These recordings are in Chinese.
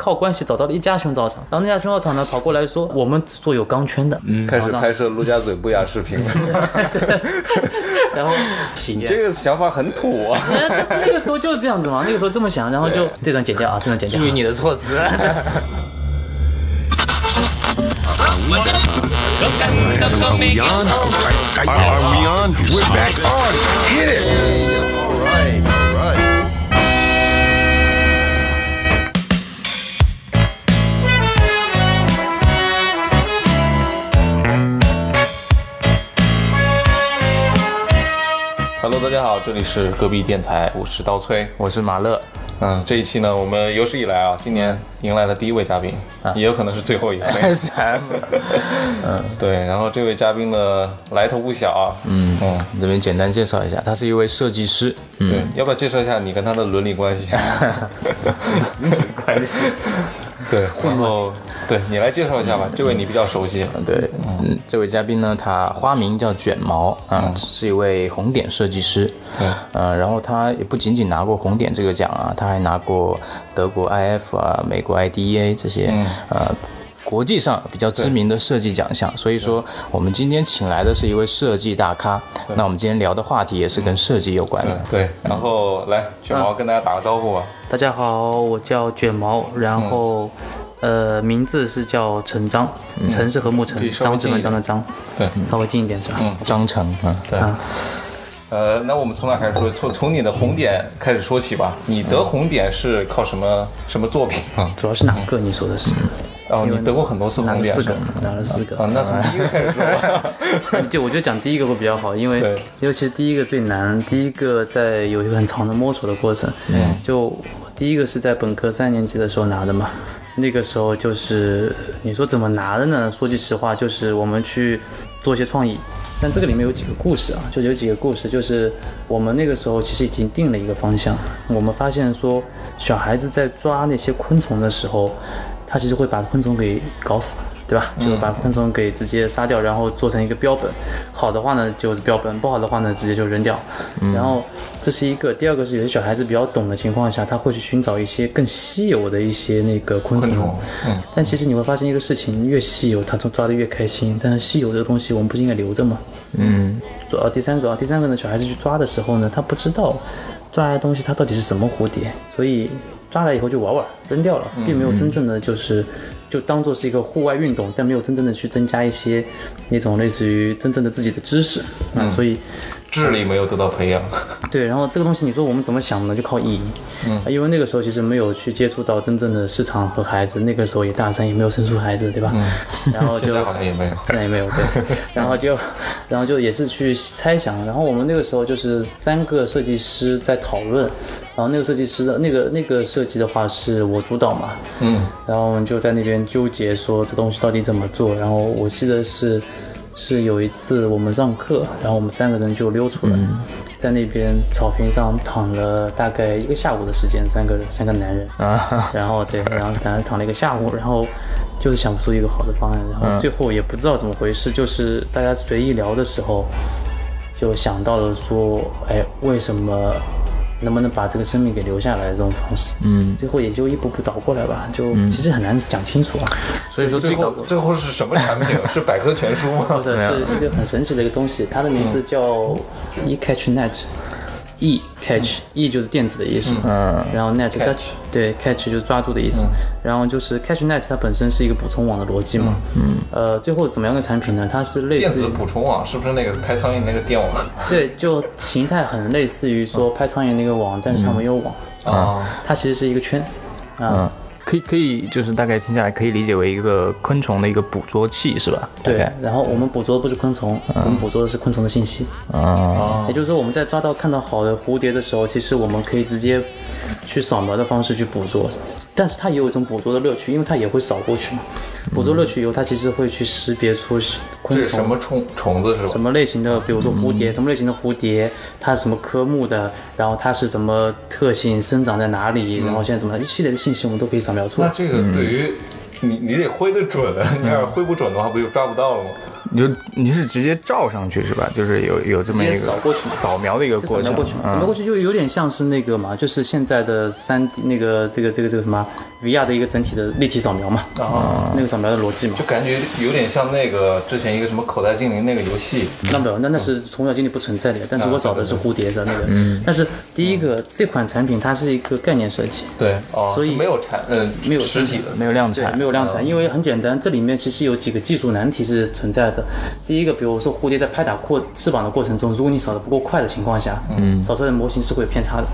靠关系找到了一家胸罩厂，然后那家胸罩厂呢跑过来说，我们只做有钢圈的，嗯，开始拍摄陆家嘴不雅视频了。然后体验。这个想法很土啊！那个时候就是这样子嘛，那个时候这么想，然后就这段剪掉啊，这段剪掉。注意你的措辞。Are we on? Are, are we on? We're back on. Hit it. Hello，大家好，这里是隔壁电台，我是刀崔。我是马乐，嗯，这一期呢，我们有史以来啊，今年迎来了第一位嘉宾，啊也有可能是最后一位。SM，嗯，对。然后这位嘉宾呢，来头不小啊。嗯嗯，这边简单介绍一下，他是一位设计师，嗯，对，要不要介绍一下你跟他的伦理关系？伦理关系，对，然后对你来介绍一下吧，这位你比较熟悉。对，嗯，这位嘉宾呢，他花名叫卷毛啊，是一位红点设计师，对，嗯，然后他也不仅仅拿过红点这个奖啊，他还拿过德国 IF 啊、美国 IDEA 这些，呃。国际上比较知名的设计奖项，所以说我们今天请来的是一位设计大咖。那我们今天聊的话题也是跟设计有关的。对，然后来卷毛跟大家打个招呼吧。大家好，我叫卷毛，然后、呃名字是叫陈章，陈是和木陈张志近一点文章的张，对，稍微近一点是吧？嗯张成，嗯，对。啊，呃，那我们从哪开始说？从从你的红点开始说起吧。你得红点是靠什么什么作品啊？主要是哪个？你说的是？哦，你得过很多次红点拿了四个？，拿了四个。啊，那从第一个开始。就我觉得讲第一个会比较好，因为对尤其是第一个最难，第一个在有一个很长的摸索的过程。嗯，就第一个是在本科三年级的时候拿的嘛，那个时候就是你说怎么拿的呢？说句实话，就是我们去做一些创意。但这个里面有几个故事啊，就有几个故事，就是我们那个时候其实已经定了一个方向，我们发现说小孩子在抓那些昆虫的时候，他其实会把昆虫给搞死，对吧？就是把昆虫给直接杀掉，然后做成一个标本。好的话呢就是标本，不好的话呢直接就扔掉。然后这是一个，第二个是有些小孩子比较懂的情况下，他会去寻找一些更稀有的一些那个昆虫。昆虫嗯但其实你会发现一个事情，越稀有，他就抓的越开心。但是稀有这个东西，我们不是应该留着吗？嗯，抓第三个啊，第三个呢，小孩子去抓的时候呢，他不知道抓来的东西它到底是什么蝴蝶，所以抓来以后就玩玩扔掉了，并没有真正的就是就当做是一个户外运动，但没有真正的去增加一些那种类似于真正的自己的知识啊，所以智力没有得到培养。对，然后这个东西你说我们怎么想呢？就靠意淫，嗯，因为那个时候其实没有去接触到真正的市场和孩子，那个时候也大三，也没有生出孩子，对吧？然后 就现在好像也没有。现在也没有对，然后就，然后就也是去猜想，然后我们那个时候就是三个设计师在讨论，然后那个设计师的那个那个设计的话是我主导嘛，嗯，然后我们就在那边纠结说这东西到底怎么做，然后我记得是是有一次我们上课，然后我们三个人就溜出来，在那边草坪上躺了大概一个下午的时间，三个人三个男人，啊，然后对，然后躺躺了一个下午，然后就是想不出一个好的方案，然后最后也不知道怎么回事，就是大家随意聊的时候，就想到了说，哎，为什么能不能把这个生命给留下来的这种方式？嗯，最后也就一步步倒过来吧，就其实很难讲清楚啊。所以说最这个后最后是什么产品？是百科全书吗？或者是一个很神奇的一个东西，它的名字叫 e catch net。E catch e 就是电子的意思，嗯，然后 net catch 对 catch 就是抓住的意思，然后就是 catch net 它本身是一个补充网的逻辑嘛，嗯，呃，最后怎么样的产品呢？它是类电子似于捕虫网是不是那个拍苍蝇那个电网？对，就形态很类似于说拍苍蝇那个网，但是它没有网，啊？它其实是一个圈，啊，嗯，可以可以，就是大概听下来可以理解为一个昆虫的一个捕捉器是吧？对，然后我们捕捉的不是昆虫，我们捕捉的是昆虫的信息，啊，也就是说，我们在抓到看到好的蝴蝶的时候，其实我们可以直接去扫描的方式去捕捉，但是它也有一种捕捉的乐趣，因为它也会扫过去嘛。捕捉乐趣以后，它其实会去识别出这昆虫什么虫虫子是吧？什么类型的，比如说蝴蝶，什么类型的蝴蝶，它是什么科目的，然后它是什么特性，生长在哪里，然后现在怎么一系列的信息我们都可以扫描出来。那这个对于你你得挥得准啊，你要是挥不准的话，不就抓不到了吗？你就你是直接照上去是吧？就是有有这么一个扫过去。扫描的一个过程，扫描过去，扫描过去就有点像是那个嘛，就是现在的三 D 那个这个这个这个什么 VR 的一个整体的立体扫描嘛，啊，那个扫描的逻辑嘛。就。感觉有点像那个之前一个什么口袋精灵那个游戏，那没有，那那是从小精灵不存在的，但是我扫的是蝴蝶的那个。但是第一个这款产品它是一个概念设计，对，哦，所以没有产，嗯，没有实体的，没有量，产，没有量产，因为很简单，这里面其实有几个技术难题是存在的。第一个，比如说蝴蝶在拍打过翅膀的过程中，如果你扫的不够快的情况下，嗯，扫出来的模型是会有偏差的，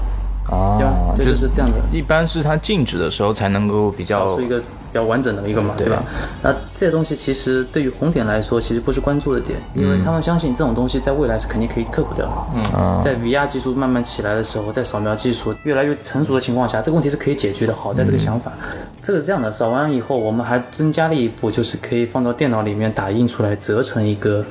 对吧？就是这样的。一般是它静止的时候才能够比较扫出一个比较完整的一个嘛，对吧？那这些东西其实对于红点来说，其实不是关注的点，因为他们相信这种东西在未来是肯定可以克服掉的。嗯，在 VR 技术慢慢起来的时候，在扫描技术越来越成熟的情况下，这个问题是可以解决的。好在这个想法，这个是这样的，扫完以后，我们还增加了一步，就是可以放到电脑里面打印出来，折成一个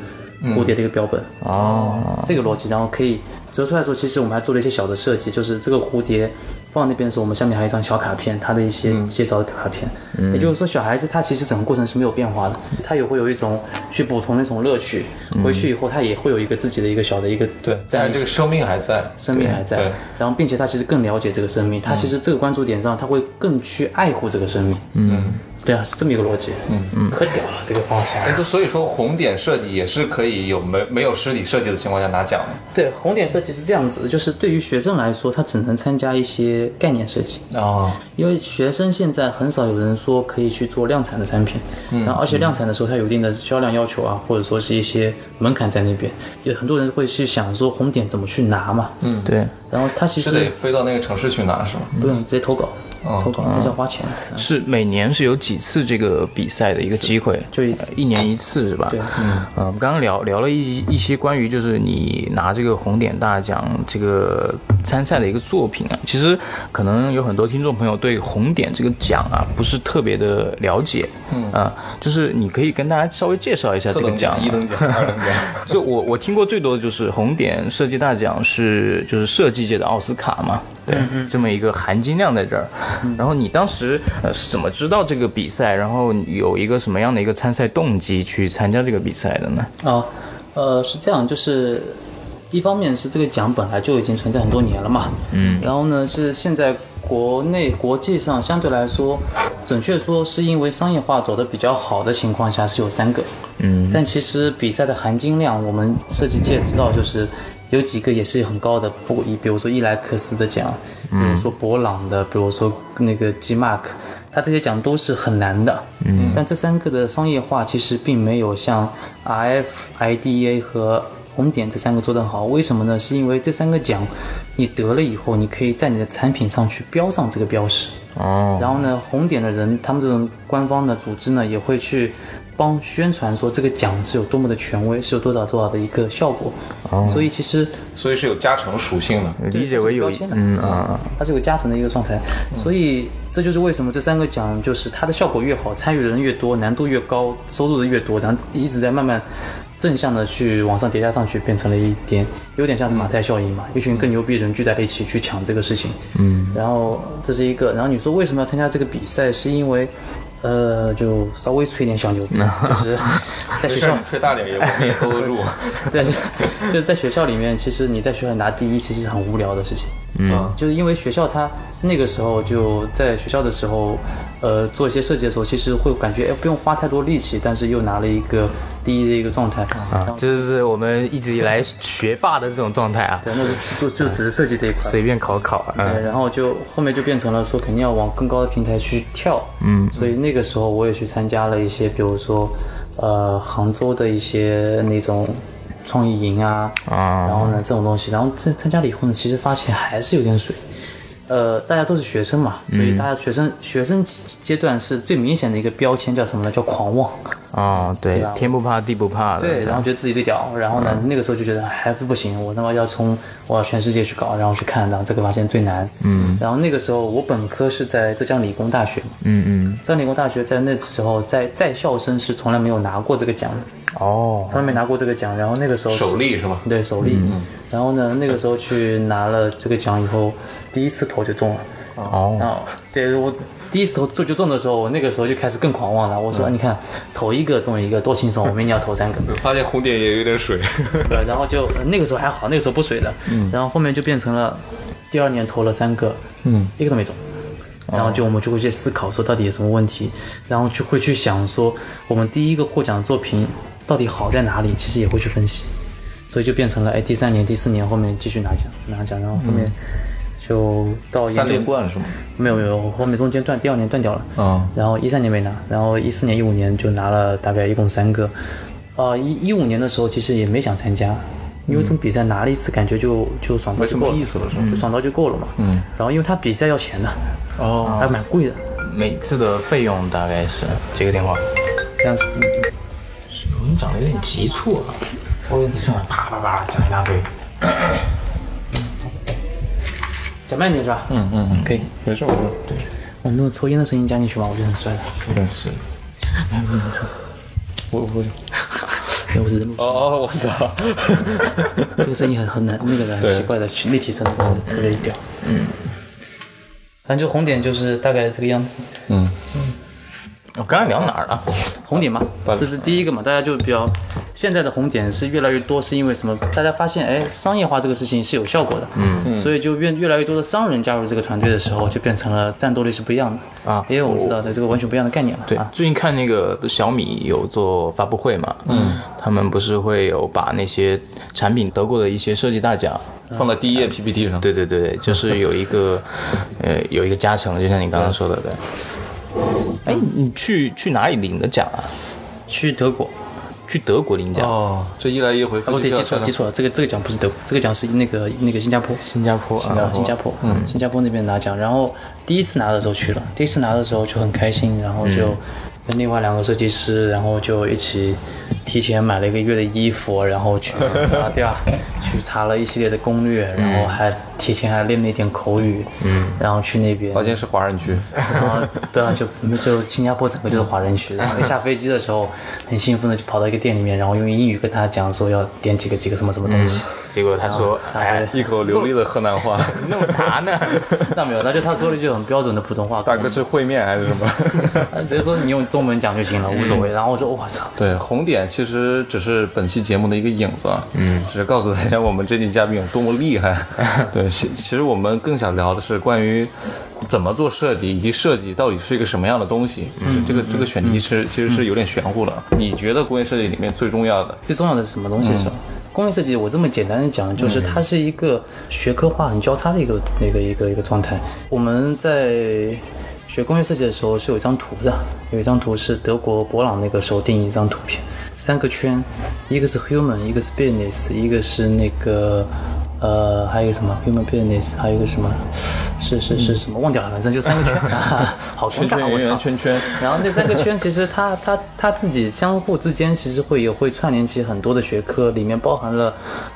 蝴蝶的一个标本。哦，这个逻辑，然后可以折出来的时候，其实我们还做了一些小的设计，就是这个蝴蝶放那边的时候，我们下面还有一张小卡片，它的一些介绍的卡片。也就是说，小孩子他其实整个过程是没有变化的，他也会有一种去补充那种乐趣。回去以后，他也会有一个自己的一个小的一个对，但是这个生命还在，生命还在，然后并且他其实更了解这个生命，他其实这个关注点上，他会更去爱护这个生命。嗯，对啊，是这么一个逻辑。嗯嗯，可屌了这个方向。哎，就所以说红点设计也是可以有没没有实体设计的情况下拿奖的。对，红点设计是这样子的，就是对于学生来说，他只能参加一些概念设计。哦，因为学生现在很少有人说可以去做量产的产品，然后而且量产的时候它有一定的销量要求啊，或者说是一些门槛在那边，有很多人会去想说红点怎么去拿嘛，嗯，对，然后他其实得实飞到那个城市去拿是吗？不用直接投稿，投稿但是要花钱，是每年是有几次这个比赛的一个机会，就一次呃一年一次是吧？对嗯，呃，我们刚刚聊聊了一一些关于就是你拿这个红点大奖这个参赛的一个作品啊，其实可能有很多听众朋友对红点这个奖啊不是特别的了解，嗯。啊，就是你可以跟大家稍微介绍一下这个奖、一等奖、二等奖。就我我听过最多的就是红点设计大奖是就是设计界的奥斯卡嘛，对，这么一个含金量在这儿。然后你当时呃是怎么知道这个比赛，然后有一个什么样的一个参赛动机去参加这个比赛的呢？啊，呃，是这样，就是一方面是这个奖本来就已经存在很多年了嘛，嗯，然后呢是现在国内国际上相对来说，准确说是因为商业化走得比较好的情况下是有三个，嗯，但其实比赛的含金量，我们设计界知道就是。有几个也是很高的，不以比如说伊莱克斯的奖，比如说博朗的，比如说那个 G Mark，它这些奖都是很难的。嗯，但这三个的商业化其实并没有像 RF、IDEA 和红点这三个做得好。为什么呢？是因为这三个奖你得了以后，你可以在你的产品上去标上这个标识。哦，然后呢，红点的人，他们这种官方的组织呢，也会去帮宣传说这个奖是有多么的权威，是有多少多少的一个效果。所以其实所以是有加成属性的。理解为有一标签的嗯啊，它是有加成的一个状态，所以这就是为什么这三个奖就是它的效果越好，参与的人越多，难度越高，收入的越多，然后一直在慢慢正向的去往上叠加上去，变成了一点有点像是马太效应嘛，一群更牛逼的人聚在了一起去抢这个事情，嗯，然后这是一个，然后你说为什么要参加这个比赛，是因为。呃，就稍微吹点小牛逼，就是在学校吹大点也我们也 hold 得住。对，就就是在学校里面，其实你在学校里拿第一，其实是很无聊的事情。嗯，就是因为学校它那个时候就在学校的时候，呃，做一些设计的时候，其实会感觉哎不用花太多力气，但是又拿了一个第一的一个状态。啊这就是我们一直以来学霸的这种状态啊，对，那是就就只是设计这一块。随便考考啊。对，然后就后面就变成了说肯定要往更高的平台去跳，嗯，所以那个时候我也去参加了一些，比如说，呃，杭州的一些那种创意营啊，啊然后呢这种东西，然后参参加了以后呢，其实发现还是有点水，呃，大家都是学生嘛，所以大家学生学生阶段是最明显的一个标签叫什么呢？叫狂妄，哦，对吧，天不怕地不怕的。对，然后觉得自己最屌，然后呢，那个时候就觉得还是不行，我他妈要冲，我要全世界去搞，然后去看，然后这个发现最难。嗯，然后那个时候我本科是在浙江理工大学嘛，嗯嗯，浙江理工大学在那时候在在校生是从来没有拿过这个奖的，哦，从来没拿过这个奖，然后那个时候首例是吧？对首例。嗯，然后呢，那个时候去拿了这个奖以后，第一次投就中了。哦，啊，对我第一次投就中的时候，我那个时候就开始更狂妄了。我嗯。说，你看投一个中一个多轻松，我明年要投三个。发现红点也有点水，对，然后就那个时候还好，那个时候不水的，然后后面就变成了第二年投了三个，嗯，一个都没中。然后就我们就会去思考说到底有什么问题，然后就会去想说我们第一个获奖作品到底好在哪里，其实也会去分析，所以就变成了哎第三年、第四年后面继续拿奖拿奖，然后后面就到研三连冠是吗？没有没有，后面中间断第二年断掉了，嗯然后一三年没拿，然后一四年、一五年就拿了大概一共三个，呃，一一五年的时候其实也没想参加，因为这种比赛拿了一次感觉就就爽到没什么就够，意思了是吗？就爽到就够了嘛。嗯，然后因为他比赛要钱的，哦，还蛮贵的，每次的费用大概是接个电话。这样是我们讲的有点急促啊，我一直上来啪啪啪讲一大堆。讲慢点是吧？嗯嗯嗯，可以。没事没事，对，我那种抽烟的声音加进去嘛，我觉得很帅了。真是。我我 对，我只是录哦哦，我知道，这个声音很很难，那个很奇怪的立体声，特别屌。嗯，反正就红点就是大概这个样子。嗯嗯，我刚刚聊哪儿了？红点嘛，这是第一个嘛，大家就比较现在的红点是越来越多，是因为什么？大家发现哎，商业化这个事情是有效果的，嗯，所以就越越来越多的商人加入这个团队的时候，就变成了战斗力是不一样的啊因为我们知道的这个完全不一样的概念了，对啊，，最近看那个小米有做发布会嘛，嗯，他们不是会有把那些产品得过的一些设计大奖，放在第一页 PPT 上。对对对对，就是有一个 呃有一个加成，就像你刚刚说的，对。哎，你去去哪里领的奖啊？去德国。去德国领奖，哦，这一来一回，啊，不对，记错了，记错了，这个这个奖不是德国，这个奖是那个那个新加坡，新加坡啊，啊，新加坡，嗯，新加坡那边拿奖，然后第一次拿的时候去了，第一次拿的时候就很开心，然后就跟另外两个设计师，然后就一起提前买了一个月的衣服，然后去 啊对啊，去查了一系列的攻略，然后还提前还练了一点口语，嗯，然后去那边，发现是华人区，然后对啊，就就新加坡整个就是华人区。然后下飞机的时候，很兴奋的就跑到一个店里面，然后用英语跟他讲说要点几个几个什么什么东西。结果他说，他哎，一口流利的河南话。弄啥呢？那没有，那就他说了一句很标准的普通话。大哥是烩面还是什么？他直接说你用中文讲就行了，无所谓。然后我说我操，对，红点其实只是本期节目的一个影子啊，嗯，只是告诉大家我们这期嘉宾有多么厉害。对，其其实我们更想聊的是关于怎么做设计，以及设计到底是一个什么样的东西。嗯，这个这个选题其实其实是有点玄乎了。你觉得工业设计里面最重要的？最重要的是什么东西是吧？工业设计，我这么简单的讲，就是它是一个学科化很交叉的一个那个一个一个状态。我们在学工业设计的时候是有一张图的，有一张图是德国博朗那个时候定义一张图片，三个圈，一个是 human，一个是 business，一个是那个呃还有一个什么？Human business，还有一个什么？是是是什么？忘掉了，反正就三个圈，好尴尬，圈圈我操。圆圈圈，然后那三个圈其实它它它自己相互之间其实会有会串联起很多的学科，里面包含了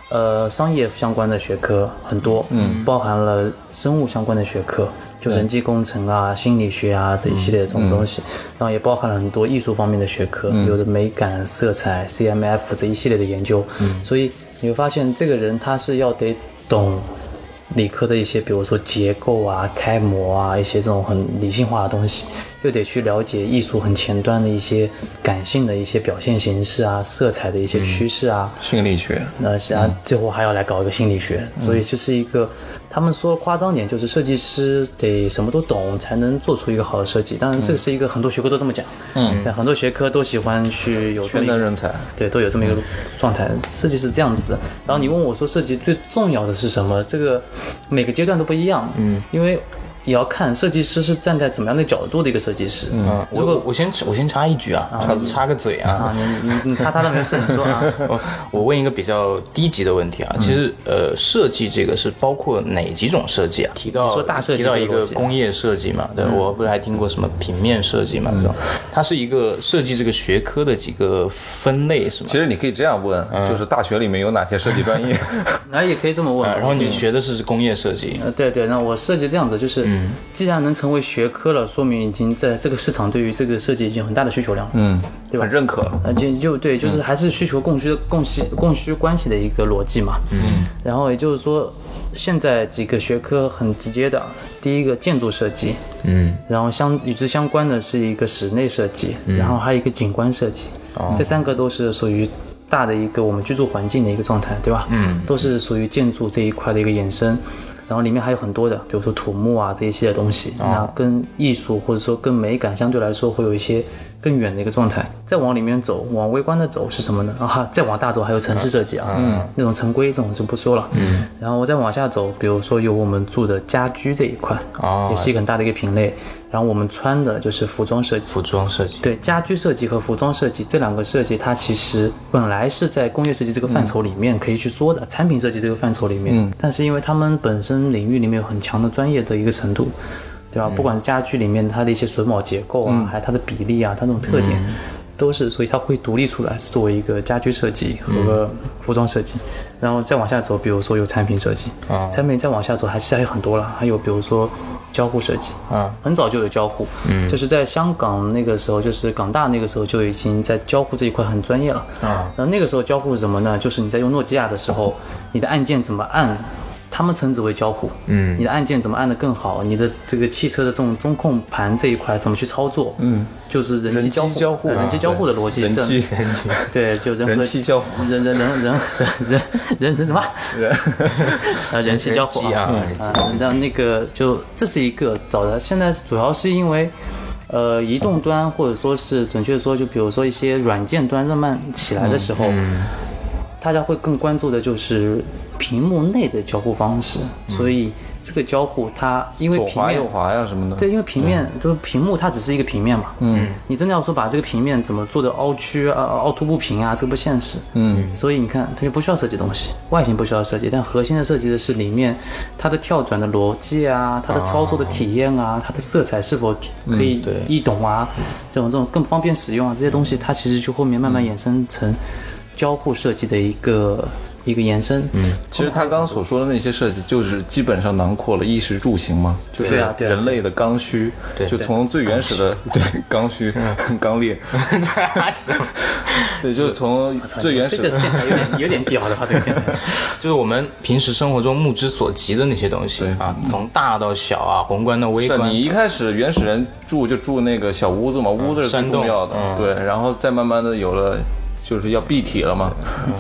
呃商业相关的学科很多，嗯，包含了生物相关的学科，就人机工程啊、心理学啊这一系列的这种东西，然后也包含了很多艺术方面的学科，有的美感、色彩、CMF 这一系列的研究，所以你会发现这个人他是要得懂。理科的一些，比如说结构啊、开模啊，一些这种很理性化的东西，又得去了解艺术很前端的一些感性的一些表现形式啊、色彩的一些趋势啊，心理学。那实际上，最后还要来搞一个心理学，所以这是一个，他们说夸张点就是设计师得什么都懂才能做出一个好的设计。当然，这是一个很多学科都这么讲，嗯，很多学科都喜欢去有这么一个圈内人才，对，都有这么一个状态。设计是这样子的。然后你问我说，设计最重要的是什么？这个每个阶段都不一样，嗯，因为也要看设计师是站在怎么样的角度的一个设计师。嗯，我我我先我先插一句啊，插插个嘴啊，啊，你你你擦擦的没事，你说啊。我我问一个比较低级的问题啊，其实呃，设计这个是包括哪几种设计啊？提到说大设计提到一个工业设计嘛，对，我不是还听过什么平面设计嘛，这种，它是一个设计这个学科的几个分类是吗？其实你可以这样问，就是大学里面有哪些设计专业？然后也可以这么问，啊然后你学的是工业设计，呃，对对，那我设计这样子，就是嗯，既然能成为学科了，说明已经在这个市场对于这个设计已经有很大的需求量了。嗯，对吧很认可了。啊，就就对，就是还是需求供需供需供需关系的一个逻辑嘛。嗯，然后也就是说，现在几个学科很直接的，第一个建筑设计，嗯，然后相与之相关的是一个室内设计，然后还有一个景观设计，这三个都是属于大的一个我们居住环境的一个状态，对吧？嗯，都是属于建筑这一块的一个衍生。然后里面还有很多的，比如说土木啊这一系列东西，那跟艺术或者说跟美感相对来说会有一些更远的一个状态。再往里面走，往微观的走是什么呢？啊哈，再往大走还有城市设计啊，嗯，那种城规这种就不说了。嗯，然后我再往下走，比如说有我们住的家居这一块，哦也是一个很大的一个品类。然后我们穿的就是服装设计，服装设计，对家居设计和服装设计这两个设计，它其实本来是在工业设计这个范畴里面可以去说的，产品设计这个范畴里面，但是因为他们本身领域里面有很强的专业的一个程度，对吧？不管是家居里面它的一些榫卯结构啊，还有它的比例啊，它那种特点。都是，所以它会独立出来，作为一个家居设计和服装设计，然后再往下走，比如说有产品设计，啊。产品再往下走，还是还有很多了，还有比如说交互设计，啊，很早就有交互，嗯，就是在香港那个时候，就是港大那个时候就已经在交互这一块很专业了，啊，然后那个时候交互是什么呢？就是你在用诺基亚的时候，你的按键怎么按，他们称之为交互，嗯。你的按键怎么按得更好，你的这个汽车的这种中控盘这一块怎么去操作，嗯，就是人机人机交互，人机交互的逻辑，是人机对，就人和人机交互。人人人人人人人是什么？人啊，人机交互人机啊人机。啊，让那个就这是一个找的，现在主要是因为。呃，移动端或者说是准确地说，就比如说一些软件端慢慢起来的时候，大家会更关注的就是屏幕内的交互方式。所以这个交互它因为左平面滑右滑呀什么的。对，因为平面就是屏幕，它只是一个平面嘛。嗯，你真的要说把这个平面怎么做的凹曲啊、凹凸不平啊，这个不现实。嗯，所以你看，它就不需要设计东西，外形不需要设计，但核心的设计的是里面它的跳转的逻辑啊，它的操作的体验啊，它的色彩是否可以易懂啊，这种这种更方便使用啊，这些东西它其实就后面慢慢衍生成交互设计的一个一个延伸。嗯，其实他刚刚所说的那些设计，就是基本上囊括了衣食住行嘛，就是人类的刚需，对就从最原始的对刚需、刚烈 对，就是从最原始的这个有点有点屌的话，这个电台。就是我们平时生活中目之所及的那些东西对啊，从大到小啊，宏观到微观你，一开始原始人住就住那个小屋子嘛，屋子是最重要的，嗯对，然后再慢慢的有了。就是要蔽体了嘛，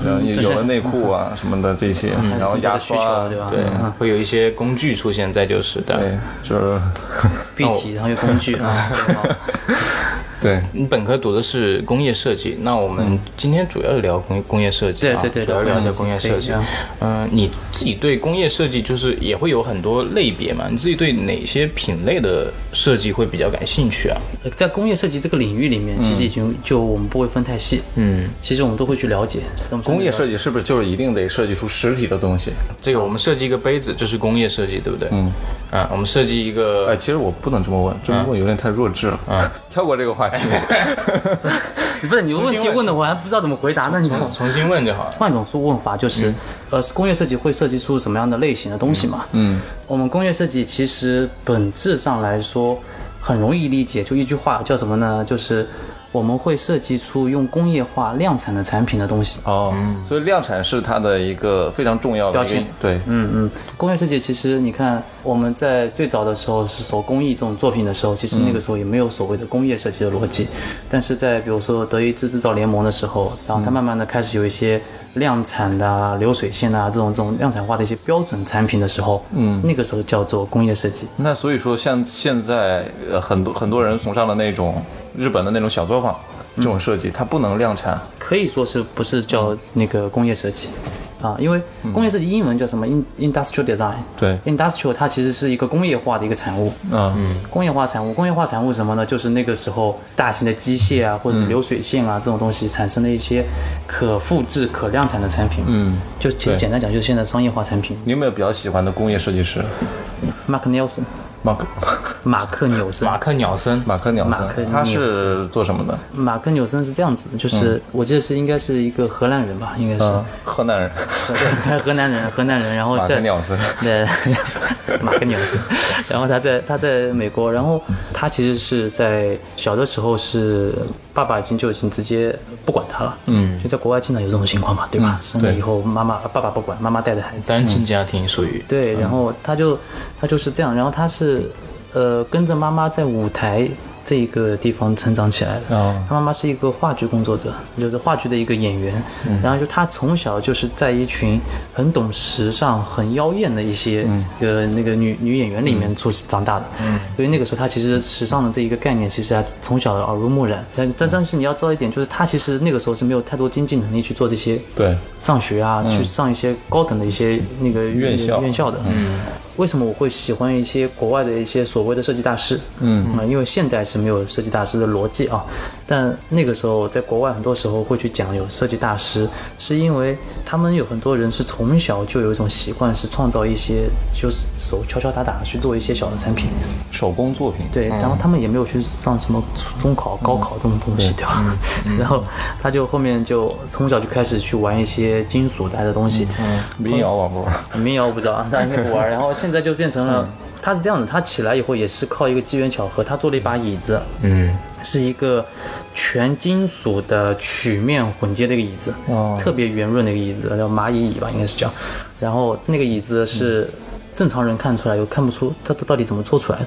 然后有了内裤啊什么的这些，然后牙需求刷啊，对吧？对嗯，会有一些工具出现在就是的。对，就是 蔽体，然后有工具啊。对，你本科读的是工业设计，那我们今天主要聊工工业设计啊，对对对主要聊一下工业设计对。嗯、你自己对工业设计就是也会有很多类别嘛？你自己对哪些品类的设计会比较感兴趣啊？呃在工业设计这个领域里面，其实已经就我们不会分太细，嗯，其实我们都会去了解。工业设计是不是就是一定得设计出实体的东西？这个我们设计一个杯子，这是工业设计，对不对？嗯。啊，我们设计一个哎，其实我不能这么问，这么问有点太弱智了。啊，跳过这个话题。不是你问题问的，我还不知道怎么回答那。你重重新问就好了。换种说问法就是，呃，工业设计会设计出什么样的类型的东西嘛？嗯，我们工业设计其实本质上来说很容易理解，就一句话叫什么呢？就是我们会设计出用工业化量产的产品的东西。哦，所以量产是它的一个非常重要的标签。对，嗯嗯，工业设计其实你看我们在最早的时候是手工艺这种作品的时候，其实那个时候也没有所谓的工业设计的逻辑，但是在比如说德意志制造联盟的时候，然后它慢慢的开始有一些量产的啊、流水线啊这种这种量产化的一些标准产品的时候，嗯，那个时候叫做工业设计。那所以说，像现在呃很多很多人崇尚的那种日本的那种小作坊这种设计，它不能量产。可以说是不是叫那个工业设计啊？因为工业设计英文叫什么？in industrial design。对，industrial 它其实是一个工业化的一个产物。嗯，工业化产物，工业化产物是什么呢？就是那个时候大型的机械啊，或者是流水线啊、这种东西产生的一些可复制、可量产的产品。嗯，就其实简单讲，就是现在商业化产品。你有没有比较喜欢的工业设计师 Mark Nelson，？Mark 马克纽森。马克鸟森，马克鸟马克森，他是做什么的？马克纽森是这样子，就是我记得是应该是一个荷兰人吧，应该是。嗯，河南人，对河南人，河南人，然后马克在鸟森。对，马克纽森，然后他在他在美国，然后他其实是在小的时候是爸爸已经就已经直接不管他了，嗯，就在国外经常有这种情况嘛，对吧？生了以后妈妈爸爸不管，妈妈带着孩子，单亲家庭属于对，然后他就他就是这样，然后他是呃跟着妈妈在舞台这一个地方成长起来的。哦他妈妈是一个话剧工作者，就是话剧的一个演员。然后就他从小就是在一群很懂时尚、很妖艳的一些呃那个女女演员里面出长大的。所以那个时候他其实时尚的这一个概念其实还从小耳濡目染。但但但是你要知道一点，就是他其实那个时候是没有太多经济能力去做这些对，上学啊，去上一些高等的一些那个院校院校的。嗯，为什么我会喜欢一些国外的一些所谓的设计大师？嗯啊因为现代是没有设计大师的逻辑啊，但那个时候在国外很多时候会去讲有设计大师，是因为他们有很多人是从小就有一种习惯，是创造一些就是手敲敲打打去做一些小的产品。手工作品。对，然后他们也没有去上什么中考、高考这种东西，对 吧？然后他就后面就从小就开始去玩一些金属带的东西，民谣玩不玩？民谣我不知道啊，他应该不玩。然后现在就变成了，他是这样的，他起来以后也是靠一个机缘巧合，他做了一把椅子，嗯，是一个全金属的曲面混接的一个椅子，哦特别圆润的一个椅子，叫蚂蚁椅吧，应该是叫。然后那个椅子是正常人看出来又看不出它它到底怎么做出来的。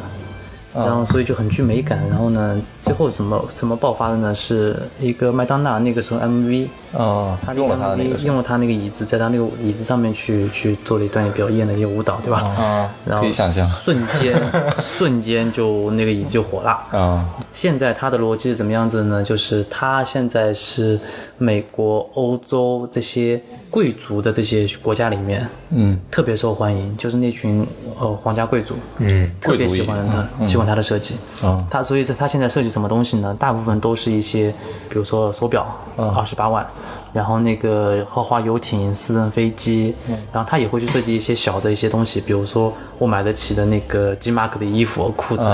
然后所以就很具美感，然后呢，最后怎么怎么爆发的呢？是一个麦当娜那个时候 MV，哦，他用了他的那个用了他那个椅子，在他那个椅子上面去去做了一段表演的一些舞蹈，对吧？啊，然后可以想象瞬间 瞬间就那个椅子就火了。啊，现在他的逻辑是怎么样子呢？就是他现在是美国、欧洲这些贵族的这些国家里面，嗯，特别受欢迎，就是那群呃皇家贵族，嗯，特别喜欢他，嗯喜欢他的设计。啊他所以他现在设计什么东西呢？大部分都是一些，比如说手表，二十八万。然后那个豪华游艇、私人飞机，嗯然后他也会去设计一些小的一些东西，比如说我买得起的那个 G Mark 的衣服、裤子，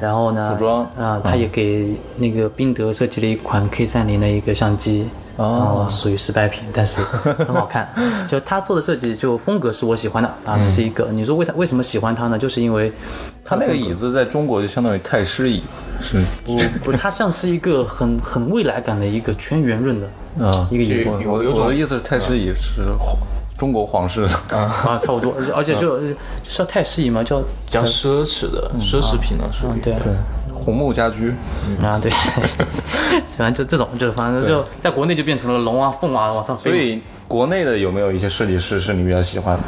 然后呢，服装啊，他也给那个宾得设计了一款 K 三零的一个相机，哦属于失败品，但是很好看。就他做的设计，就风格是我喜欢的啊，这是一个。你说为他为什么喜欢他呢？就是因为他那个椅子在中国就相当于太师椅，是。不不，它像是一个很很未来感的一个全圆润的啊。一个椅子我我我的意思是太师椅是皇中国皇室的，啊，差不多，而且而且就就是要太师椅嘛，叫比较奢侈的奢侈品了，属于嗯对啊。红木家居。啊对，喜欢就这种，就反正就在国内就变成了龙啊凤啊往上飞。所以国内的有没有一些设计师是你比较喜欢的？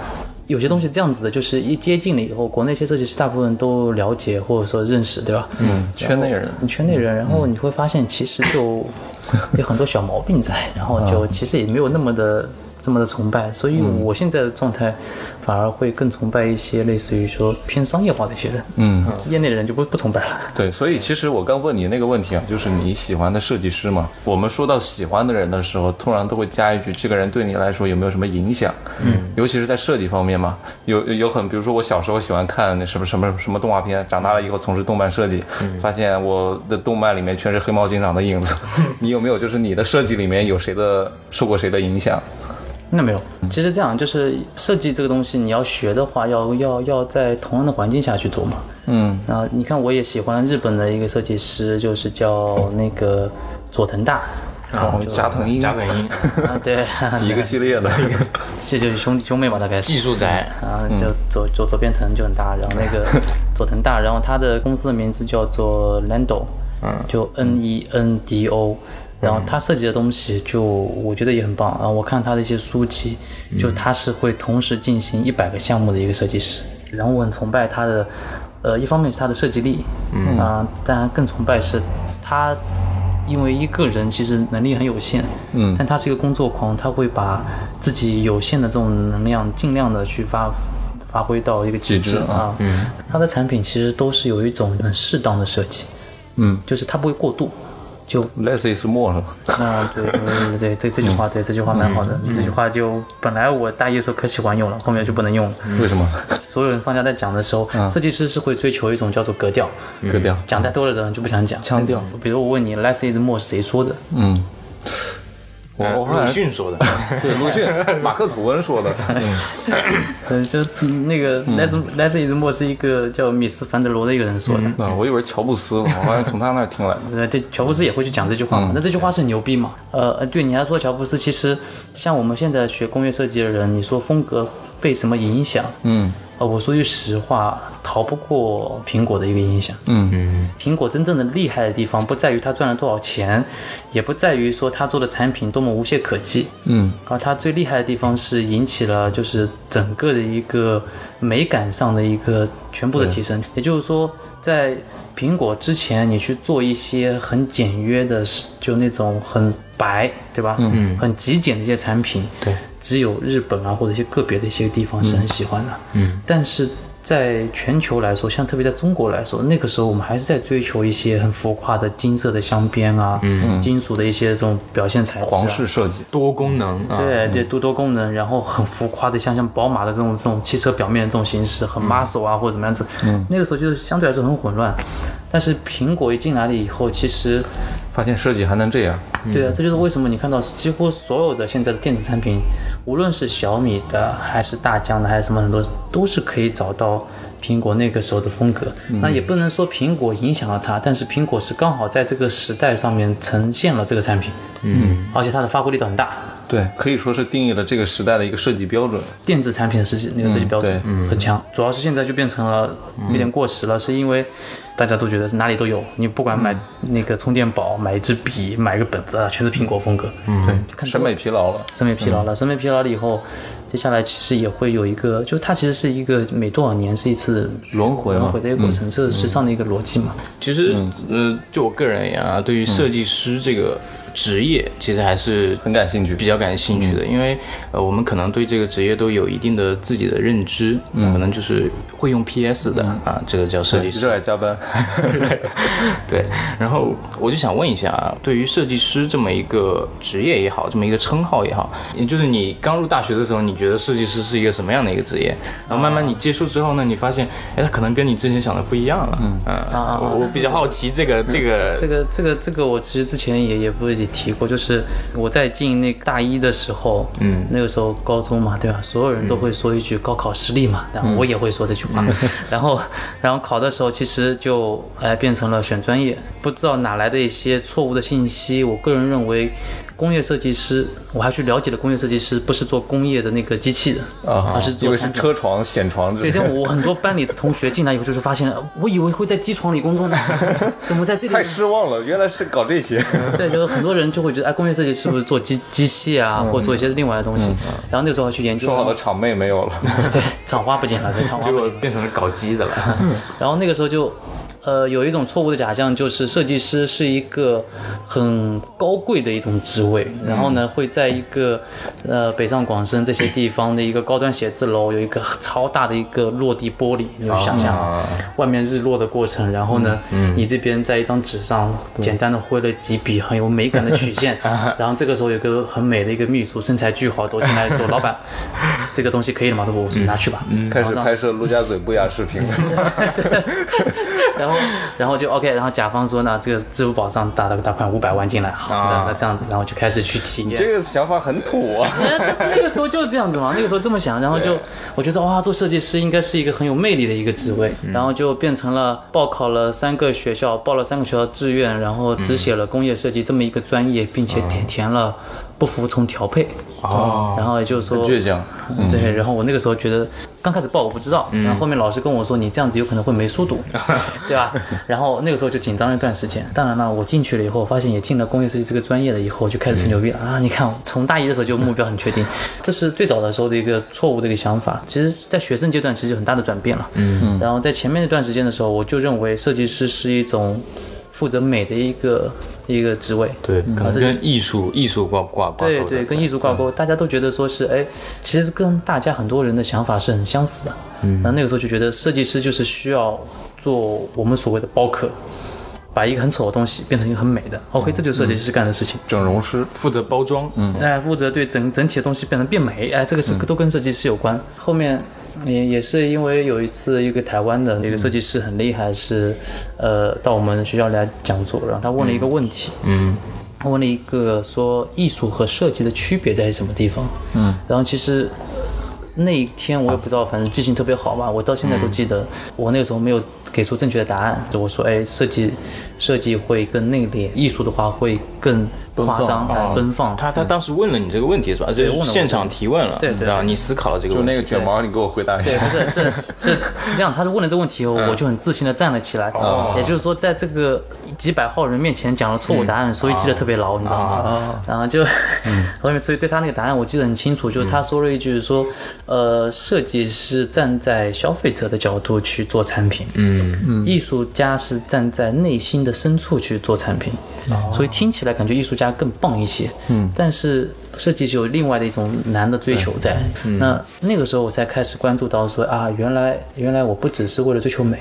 有些东西这样子的，就是一接近了以后，国内一些设计师大部分都了解或者说认识，对吧？嗯，圈内人。你圈内人，然后你会发现其实就 有很多小毛病在，然后就其实也没有那么的这么的崇拜，所以我现在的状态反而会更崇拜一些类似于说偏商业化的一些人，嗯，业内的人就不不崇拜了。对，所以其实我刚问你那个问题啊，就是你喜欢的设计师嘛？我们说到喜欢的人的时候，突然都会加一句，这个人对你来说有没有什么影响？嗯，尤其是在设计方面嘛，有有很，比如说我小时候喜欢看什么什么什么动画片，长大了以后从事动漫设计，发现我的动漫里面全是黑猫警长的影子。你有没有就是你的设计里面有谁的受过谁的影响？那没有，其实这样就是设计这个东西，你要学的话，要要要在同样的环境下去做嘛。嗯，然后你看，我也喜欢日本的一个设计师，就是叫那个佐藤大。然后加藤鹰，加藤鹰，啊，对，一个系列的，这就是兄弟兄妹嘛，大概是。技术宅，啊，就左左左边藤就很大，然后那个 佐藤大，然后他的公司的名字叫做 Lando，嗯，就 N E N D O，然后他设计的东西就我觉得也很棒。啊，我看他的一些书籍，就他是会同时进行一百个项目的一个设计师，然后我很崇拜他的，呃，一方面是他的设计力，嗯。啊，当然更崇拜是他。因为一个人其实能力很有限，嗯，但他是一个工作狂，他会把自己有限的这种能量尽量的去发发挥到一个极致啊啊。嗯，他的产品其实都是有一种很适当的设计，嗯，就是它不会过度，就 less is more 是对对对，这这句话对这句话蛮好的，这句话就本来我大一的时候可喜欢用了，后面就不能用了。为什么？所有人商家在讲的时候，设计师是会追求一种叫做格调，格调，讲太多的人就不想讲腔调。比如我问你，less is more 是谁说的？嗯，我我鲁迅说的，对鲁迅、马克吐温说的。对，就嗯那个 less less is more 是一个叫米斯凡德罗的一个人说的。啊，我以为乔布斯，我好像从他那儿听来的。对，乔布斯也会去讲这句话嘛？那这句话是牛逼嘛？呃，呃对，你还说乔布斯，其实像我们现在学工业设计的人，你说风格被什么影响？嗯呃，我说句实话，逃不过苹果的一个影响。嗯苹果真正的厉害的地方，不在于它赚了多少钱，也不在于说它做的产品多么无懈可击，嗯而它最厉害的地方是引起了就是整个的一个美感上的一个全部的提升。也就是说，在苹果之前，你去做一些很简约的，就那种很白，对吧？嗯，很极简的一些产品，对，只有日本啊或者一些个别的一些地方是很喜欢的。嗯，但是。在全球来说，像特别在中国来说，那个时候我们还是在追求一些很浮夸的金色的镶边啊，嗯，金属的一些这种表现材质、啊，皇室设计。多功能啊，对对，多多功能，然后很浮夸的，像像宝马的这种这种汽车表面这种形式，很 muscle 啊、或者怎么样子。嗯，那个时候就是相对来说很混乱，但是苹果一进来了以后，其实发现设计还能这样。对啊，这就是为什么你看到几乎所有的现在的电子产品，无论是小米的还是大疆的还是什么很多，都是可以找到。苹果那个时候的风格，那也不能说苹果影响了它，但是苹果是刚好在这个时代上面呈现了这个产品，嗯，而且它的发挥力度很大，对，可以说是定义了这个时代的一个设计标准。电子产品的设计那个设计标准对。很强，主要是现在就变成了有点过时了，是因为大家都觉得是哪里都有，你不管买那个充电宝、买一支笔、买个本子啊，全是苹果风格，嗯，对，看审美疲劳了。审美疲劳了，审美疲劳了以后，接下来其实也会有一个，就它其实是一个每多少年是一次轮回轮回的一个过程，这是时尚的一个逻辑嘛。其实，呃，就我个人而言啊，对于设计师这个职业，其实还是很感兴趣比较感兴趣的，因为呃，我们可能对这个职业都有一定的自己的认知，嗯可能就是会用 PS 的啊，这个叫设计师热。爱加班。对，然后我就想问一下啊，对于设计师这么一个职业也好，这么一个称号也好，也就是你刚入大学的时候，你觉得设计师是一个什么样的一个职业？然后慢慢你接触之后呢，你发现，哎，他可能跟你之前想的不一样了。嗯啊，我我比较好奇这个这个这个这个这个，我其实之前也也不是也提过，就是我在进那个大一的时候，嗯，那个时候高中嘛，对吧？所有人都会说一句高考失利嘛，然后我也会说这句话，然后然后考的时候其实就哎变成了选专业，不知道哪来的一些错误的信息，我个人认为。工业设计师，我还去了解了工业设计师不是做工业的那个机器的，啊而是做。车床、显床这对，种。但我很多班里的同学进来以后，就是发现，我以为会在机床里工作呢，怎么在这里？太失望了，原来是搞这些。对，就是很多人就会觉得，哎，工业设计是不是做机机器啊，或者做一些另外的东西？然后那个时候还去研究，说好的厂妹没有了。对，厂花不见了，对，厂花结。果变成了搞机的了。然后那个时候就，呃，有一种错误的假象，就是设计师是一个很高贵的一种职位，然后呢，会在一个呃北上广深这些地方的一个高端写字楼有一个超大的一个落地玻璃，你就想象外面日落的过程，然后呢，你这边在一张纸上简单的挥了几笔很有美感的曲线，然后这个时候有个很美的一个秘书，身材巨好，走进来说：“老板，这个东西可以了吗？”他说：“我说拿去吧。”开始拍摄陆家嘴不雅视频。然后，然后就 OK，然后甲方说呢，这个支付宝上打了个打款五百万进来，好，那那这样子，然后就开始去体验。这个想法很土啊。那个时候就是这样子嘛，那个时候这么想，然后就我觉得哇，做设计师应该是一个很有魅力的一个职位，然后就变成了报考了三个学校，报了三个学校志愿，然后只写了工业设计这么一个专业，并且填填了不服从调配。哦，然后也就是说，倔强。对，然后我那个时候觉得，刚开始报我不知道，然后后面老师跟我说，你这样子有可能会没书读，对吧？然后那个时候就紧张了一段时间。当然了，我进去了以后，发现也进了工业设计这个专业了以后，就开始吹牛逼了啊！你看，从大一的时候就目标很确定，这是最早的时候的一个错误的一个想法。其实，在学生阶段其实有很大的转变了。嗯然后在前面那段时间的时候，我就认为设计师是一种负责美的一个一个职位。对，可能跟艺术艺术挂挂挂钩对对，跟艺术挂钩，大家都觉得说是哎，其实跟大家很多人的想法是很相似的。嗯，那那个时候就觉得设计师就是需要做我们所谓的包客，把一个很丑的东西变成一个很美的。OK，这就是设计师干的事情。整容师，负责包装，嗯，哎，负责对整整体的东西变成变美，哎，这个是都跟设计师有关。后面也也是因为有一次一个台湾的一个设计师很厉害，是呃到我们学校来讲座，然后他问了一个问题，嗯，他问了一个说艺术和设计的区别在什么地方，嗯，然后其实。那一天我也不知道，反正记性特别好吧，我到现在都记得。我那个时候没有给出正确的答案，就我说，哎，设计设计会更内敛，艺术的话会更夸张、哎奔放。他他当时问了你这个问题是吧？就是现场提问了，对对然后你思考了这个就问题。就那个卷毛，你给我回答一对，下。不是是是是这样，他是问了这个问题以后，我就很自信的站了起来。哦。也就是说，在这个几百号人面前讲了错误答案，所以记得特别牢，你知道吗？然后就 后面所以对他那个答案我记得很清楚，就是他说了一句说，呃，设计师站在消费者的角度去做产品，嗯，艺术家是站在内心的深处去做产品，所以听起来感觉艺术家更棒一些，嗯，但是。设计就有另外的一种难的追求在，那那个时候我才开始关注到说啊，原来原来我不只是为了追求美，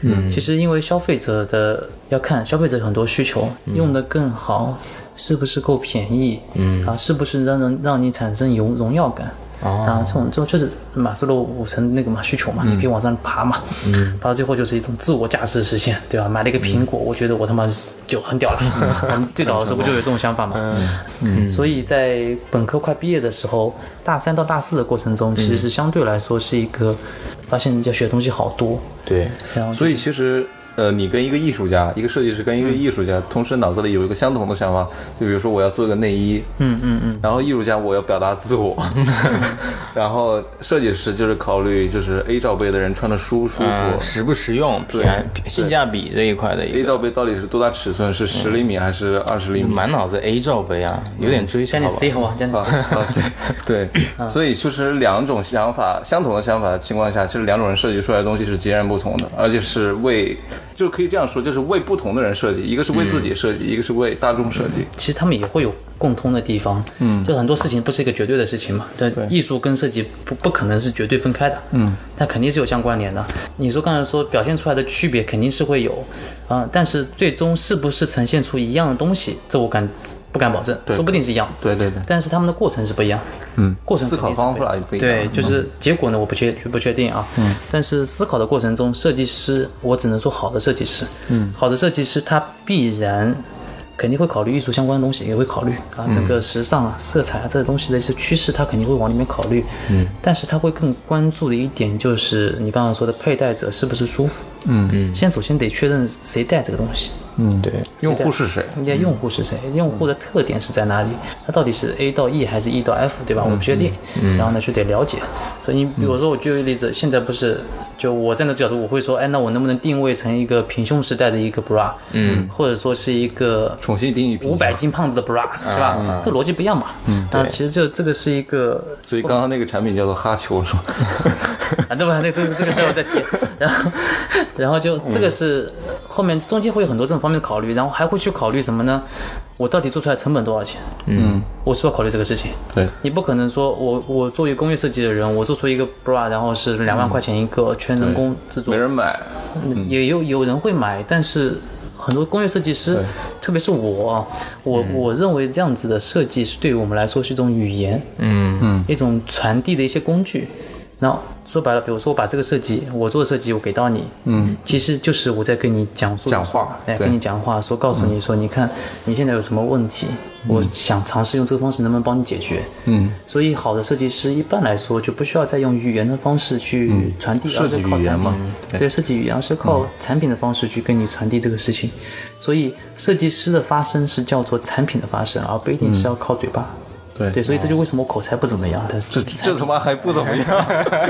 嗯，其实因为消费者的要看消费者很多需求，用的更好，是不是够便宜，嗯。啊，是不是让人让你产生荣荣耀感。啊，这种这种就是马斯洛五层那个嘛需求嘛，你可以往上爬嘛，爬到最后就是一种自我价值实现，对吧？买了一个苹果，我觉得我他妈就很屌了。我 们最早的时候不就有这种想法嘛？嗯，所以在本科快毕业的时候，大三到大四的过程中，其实是相对来说是一个发现要学的东西好多，对，然后所以其实，呃，你跟一个艺术家，一个设计师跟一个艺术家，同时脑子里有一个相同的想法，就比如说我要做一个内衣，嗯嗯嗯，然后艺术家我要表达自我，然后设计师就是考虑就是 A 罩杯的人穿的舒不舒服。嗯，实不实用，便性价比这一块的一 A 罩杯到底是多大尺寸？是十厘米还是二十厘米？满脑子 A 罩杯啊，有点追求加点好吧 C 好吧，加点 C。啊，对，所以就是两种想法，相同的想法的情况下，其实两种人设计出来的东西是截然不同的，而且是为，就可以这样说，就是为不同的人设计，一个是为自己设计，一个是为大众设计。其实他们也会有共通的地方，嗯，就很多事情不是一个绝对的事情嘛，对，艺术跟设计不不可能是绝对分开的，嗯，它肯定是有相关联的。你说刚才说表现出来的区别肯定是会有，啊、但是最终是不是呈现出一样的东西，这我敢不敢保证，说不定是一样，对对对，但是他们的过程是不一样，嗯，过程思考方法也不一样。对，就是结果呢，我不确不确定啊。嗯。但是思考的过程中，设计师，我只能说好的设计师，嗯，好的设计师他必然肯定会考虑艺术相关的东西，也会考虑啊，整个时尚啊、色彩啊这些东西的一些趋势，他肯定会往里面考虑。嗯。但是他会更关注的一点就是你刚刚说的佩戴者是不是舒服。嗯嗯。先首先得确认谁戴这个东西。嗯，对，用户是谁？人家用户是谁？用户的特点是在哪里？它到底是 A 到 E 还是 E 到 F，对吧？我不确定。然后呢，就得了解。所以你比如说，我举个例子，现在不是就我站在角度，我会说，哎，那我能不能定位成一个平胸时代的一个 bra？嗯，或者说是一个重新定义品五百斤胖子的 bra，是吧？这逻辑不一样嘛。嗯，那其实这这个是一个所以刚刚那个产品叫做哈球，是吧？啊，对吧？那这个这个待会再提。然后，然后就这个是后面中间会有很多这种方面的考虑，然后还会去考虑什么呢？我到底做出来成本多少钱？嗯，我是不是要考虑这个事情？对，你不可能说我我作为工业设计的人，我做出一个 bra，然后是两万块钱一个，全人工制作没，人买。也有有人会买，但是很多工业设计师，特别是我，我我认为这样子的设计是对于我们来说是一种语言，嗯嗯，一种传递的一些工具。那说白了，比如说我把这个设计，我做的设计我给到你，嗯，其实就是我在跟你讲述讲话哎，对。跟你讲话，说告诉你说，你看你现在有什么问题，我想尝试用这个方式能不能帮你解决，嗯，所以好的设计师一般来说就不需要再用语言的方式去传递，设计而是靠产品语言嘛。对。对，设计语言而是靠产品的方式去跟你传递这个事情，所以设计师的发声是叫做产品的发声，而不一定是要靠嘴巴。对对，所以这就为什么我口才不怎么样，但是这这他妈还不怎么样。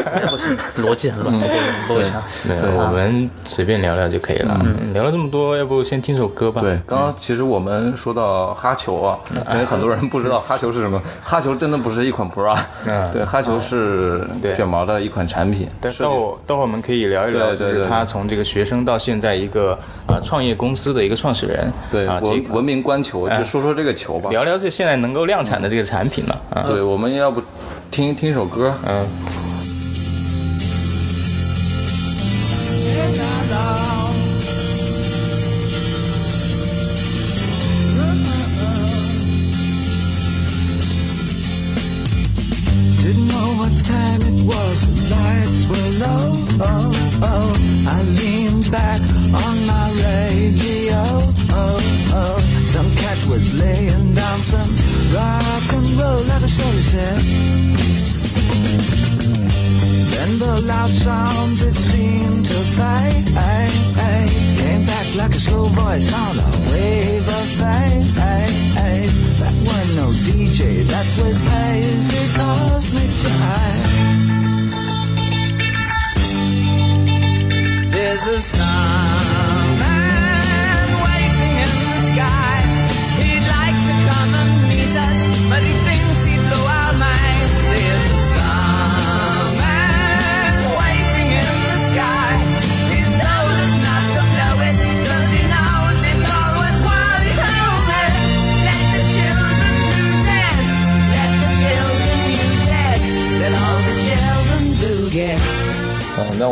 逻辑很乱，不够不够强。对，我们随便聊聊就可以了。嗯聊了这么多，要不先听首歌吧？对，刚刚其实我们说到哈球啊，可能很多人不知道哈球是什么。哈球真的不是一款 bra，嗯对，哈球是卷毛的一款产品。但设计到会待会儿我们可以聊一聊，就是他从这个学生到现在一个啊创业公司的一个创始人，对，啊，文文明观球，就说说这个球吧。聊聊这现在能够量产的这个产品了啊。对，我们要不听听一首歌？嗯，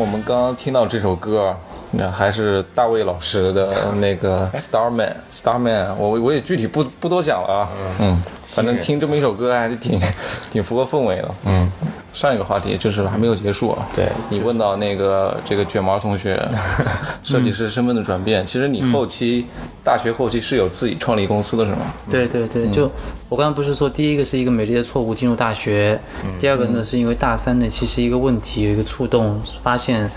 我们刚刚听到这首歌，那还是大卫老师的那个 Starman Starman，我我也具体不不多讲了啊，嗯，反正听这么一首歌还是挺挺符合氛围的，嗯。上一个话题就是还没有结束啊，对你问到那个这个卷毛同学 设计师身份的转变，其实你后期大学后期是有自己创立公司的是吗？对对对，就我刚刚不是说，第一个是一个美丽的错误进入大学，第二个呢是因为大三呢其实一个问题有一个触动，发现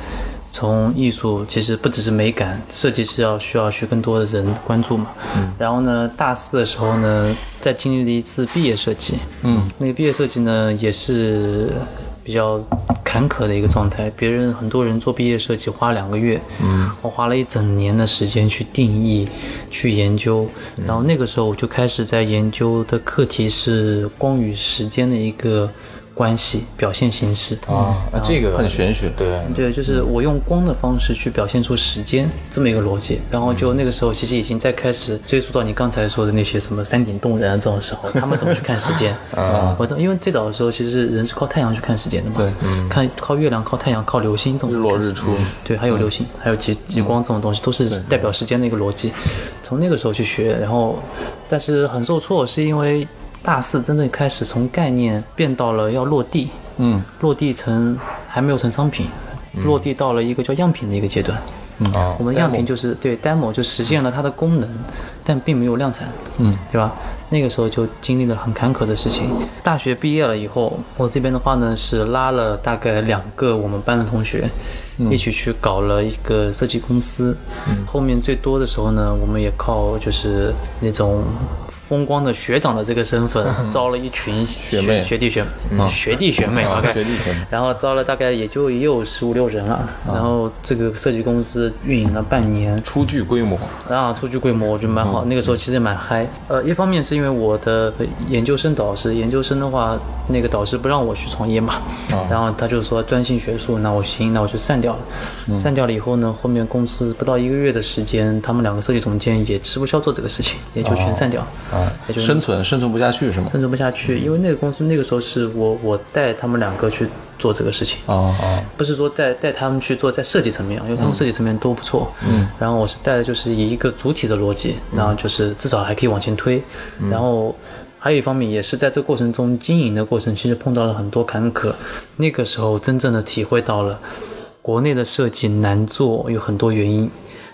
从艺术其实不只是美感，设计是要需要去更多的人关注嘛。然后呢，大四的时候呢，在经历了一次毕业设计，嗯，那个毕业设计呢也是比较坎坷的一个状态。别人很多人做毕业设计花两个月，嗯，我花了一整年的时间去定义、去研究。然后那个时候我就开始在研究的课题是光与时间的一个关系表现形式。啊，那这个很玄学，对，对，就是我用光的方式去表现出时间这么一个逻辑，然后就那个时候其实已经在开始追溯到你刚才说的那些什么山顶洞人啊这种时候，他们怎么去看时间。啊？我因为最早的时候其实人是靠太阳去看时间的嘛，对，看靠月亮、靠太阳、靠流星这种日落日出，对，还有流星，还有极极光这种东西，都是代表时间的一个逻辑。从那个时候去学，然后但是很受挫，是因为大四真正开始从概念变到了要落地，嗯，落地成还没有成商品，落地到了一个叫样品的一个阶段。嗯啊我们样品就是对 demo 就实现了它的功能，但并没有量产，嗯，对吧？那个时候就经历了很坎坷的事情。大学毕业了以后，我这边的话呢是拉了大概两个我们班的同学，一起去搞了一个设计公司。嗯后面最多的时候呢，我们也靠就是那种。风光的学长的这个身份，招了一群学妹。学弟学学弟学妹，OK，学弟学妹。然后招了大概也就也有十五六人了，然后这个设计公司运营了半年，初具规模，然后出具规模，我觉得蛮好。那个时候其实也蛮嗨。呃，一方面是因为我的研究生导师，研究生的话，那个导师不让我去创业嘛，然后他就说专心学术，那我行，那我就散掉了。散掉了以后呢，后面公司不到一个月的时间，他们两个设计总监也吃不消做这个事情，也就全散掉了。生存生存不下去是吗？生存不下去，因为那个公司那个时候是我我带他们两个去做这个事情。哦哦，不是说带带他们去做在设计层面，因为他们设计层面都不错。嗯，然后我是带的就是以一个主体的逻辑，然后就是至少还可以往前推。然后还有一方面也是在这个过程中经营的过程，其实碰到了很多坎坷。那个时候真正的体会到了国内的设计难做有很多原因。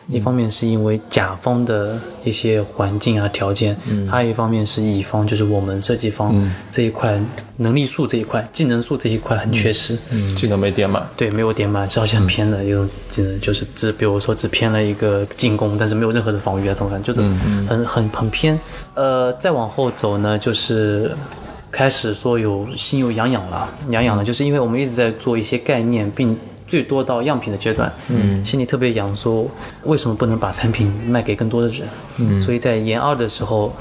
一方面是因为甲方的一些环境啊条件，嗯还有一方面是乙方，就是我们设计方这一块能力数这一块、技能数这一块很缺失。嗯技能没点满，对，没有点满，是而且很偏的，有技能就是只比如说只偏了一个进攻，但是没有任何的防御啊，这种感觉就是很很很偏。呃，再往后走呢，就是开始说有心有痒痒了，痒痒了，就是因为我们一直在做一些概念，并最多到样品的阶段，嗯，心里特别痒，说为什么不能把产品卖给更多的人？嗯，所以在研二的时候，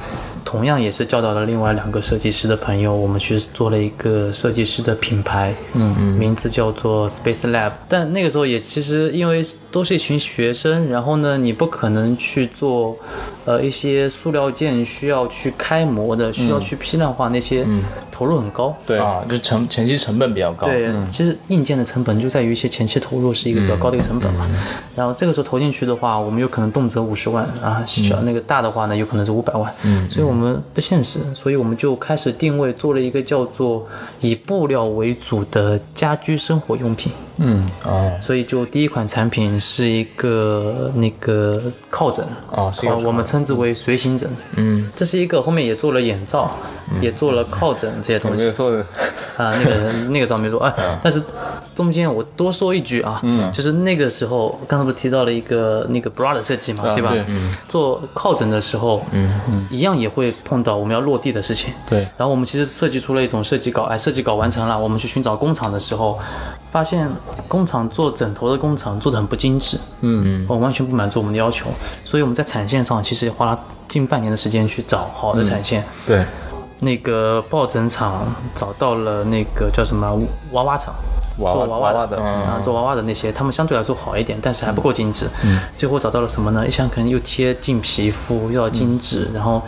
同样也是教导了另外两个设计师的朋友，我们去做了一个设计师的品牌，嗯嗯，名字叫做 Space Lab。但那个时候也其实因为都是一群学生，然后呢，你不可能去做，呃，一些塑料件需要去开模的，需要去批量化那些投入很高。对啊，就成前期成本比较高。对，其实硬件的成本就在于一些前期投入是一个比较高的一个成本嘛。然后这个时候投进去的话，我们有可能动辄五十万啊，小那个大的话呢，有可能是五百万。嗯，所以我们不现实，所以我们就开始定位做了一个叫做以布料为主的家居生活用品。嗯，哦所以就第一款产品是一个那个靠枕，哦我们称之为随行枕。嗯，这是一个后面也做了眼罩，也做了靠枕这些东西。没有做的，啊，那个那个照没做。啊，但是中间我多说一句啊，就是那个时候刚才不是提到了一个那个 bra 的设计嘛，对吧？啊对做靠枕的时候，嗯嗯，一样也会碰到我们要落地的事情。对。然后我们其实设计出了一种设计稿，哎，设计稿完成了，我们去寻找工厂的时候，发现工厂做枕头的工厂做的很不精致，嗯，我完全不满足我们的要求，所以我们在产线上其实也花了近半年的时间去找好的产线。对，那个抱枕厂找到了那个叫什么娃娃厂，做娃娃娃娃的啊，做娃娃的那些，他们相对来说好一点，但是还不够精致。嗯，最后找到了什么呢？一箱可能又贴近皮肤，又要精致，然后。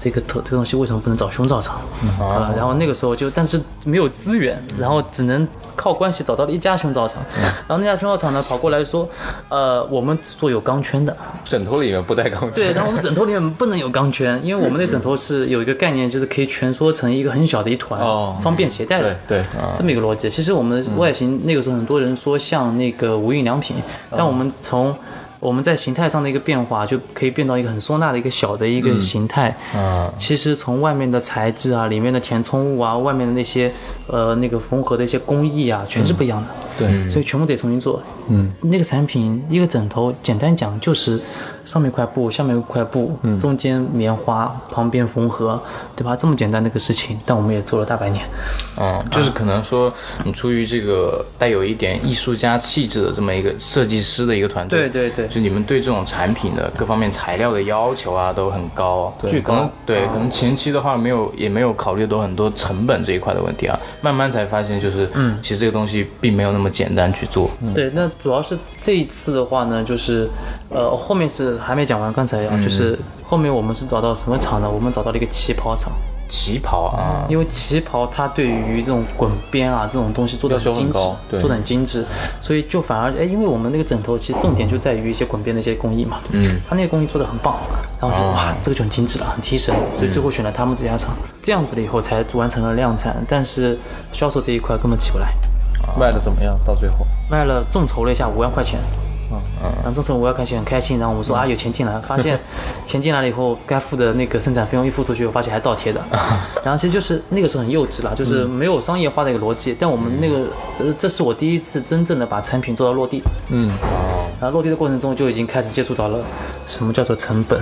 这个头这个东西为什么不能找胸罩厂啊？然后那个时候就，但是没有资源，然后只能靠关系找到了一家胸罩厂。然后那家胸罩厂呢跑过来说，呃，我们只做有钢圈的，枕头里面不带钢圈。对，然后我们枕头里面不能有钢圈，因为我们那枕头是有一个概念，就是可以蜷缩成一个很小的一团，哦方便携带的对。对，这么一个逻辑。其实我们的外形那个时候很多人说像那个无印良品，但我们从我们在形态上的一个变化，就可以变到一个很收纳的一个小的一个形态。啊，其实从外面的材质啊，里面的填充物啊，外面的那些呃那个缝合的一些工艺啊，全是不一样的。对，所以全部得重新做。嗯，那个产品一个枕头，简单讲就是上面一块布，下面一块布，中间棉花，旁边缝合，对吧？这么简单的一个事情，但我们也做了大半年。嗯，就是可能说你出于这个带有一点艺术家气质的这么一个设计师的一个团队，对对对就你们对这种产品的各方面材料的要求啊都很高，巨高可能对，可能前期的话没有也没有考虑到很多成本这一块的问题啊，慢慢才发现就是，嗯，其实这个东西并没有那么简单去做，对，那主要是这一次的话呢，就是呃后面是还没讲完，刚才啊，就是后面我们是找到什么厂呢？我们找到了一个旗袍厂。旗袍啊，因为旗袍它对于这种滚边啊这种东西做的很精致，对。做的很精致，所以就反而哎，因为我们那个枕头其实重点就在于一些滚边的一些工艺嘛，嗯，它那个工艺做的很棒，然后说哇这个就很精致了，很提神，所以最后选了他们这家厂，这样子了以后才完成了量产，但是销售这一块根本起不来，卖的怎么样？到最后，卖了众筹了一下五万块钱。嗯，然后众筹五万块钱很开心，然后我们说啊有钱进来，发现 钱进来了以后，该付的那个生产费用一付出去，我发现还倒贴的。然后其实就是那个时候很幼稚了，就是没有商业化的一个逻辑。但我们那个呃，这是我第一次真正的把产品做到落地。嗯，然后落地的过程中就已经开始接触到了什么叫做成本，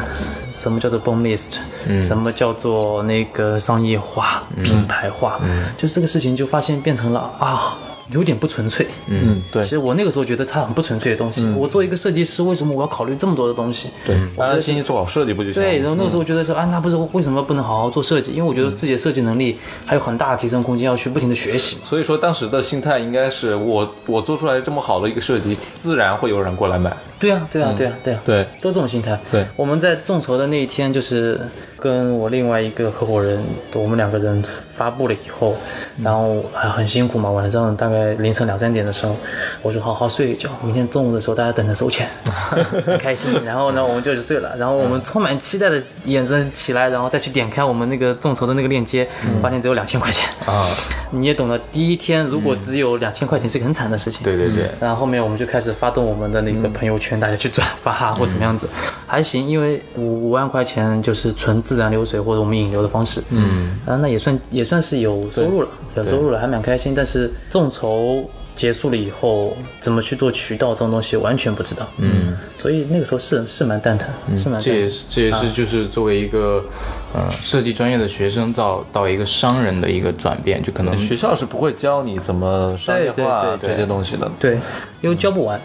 什么叫做 bone list，、什么叫做那个商业化、品牌化，就这个事情就发现变成了啊。有点不纯粹，嗯，对其实我那个时候觉得它很不纯粹的东西。我做一个设计师，为什么我要考虑这么多的东西？对，安安心心做好设计不就行了？对，然后那个时候觉得说，啊，那不是为什么不能好好做设计？因为我觉得自己的设计能力还有很大的提升空间，要去不停的学习。所以说当时的心态应该是我我做出来这么好的一个设计，自然会有人过来买。对啊，对啊，对啊，对啊，对，都这种心态。对。我们在众筹的那一天，就是跟我另外一个合伙人，我们两个人发布了以后，然后还很辛苦嘛，晚上大概凌晨两三点的时候，我说好好睡一觉，明天中午的时候大家等着收钱，很开心。然后呢，我们就去睡了，然后我们充满期待的眼神起来，然后再去点开我们那个众筹的那个链接，发现只有两千块钱。啊！你也懂得，第一天如果只有两千块钱是个很惨的事情。对对对，然后后面我们就开始发动我们的那个朋友圈，大家去转发啊或怎么样子，还行，因为五五万块钱就是纯自然流水或者我们引流的方式，嗯，啊，那也算也算是有收入了，有收入了，还蛮开心。但是众筹结束了以后，怎么去做渠道这种东西完全不知道，嗯，所以那个时候是是蛮蛋疼，是蛮蛋疼。这也是这也是就是作为一个呃设计专业的学生到到一个商人的一个转变，就可能学校是不会教你怎么商业化这些东西的。对，因为教不完。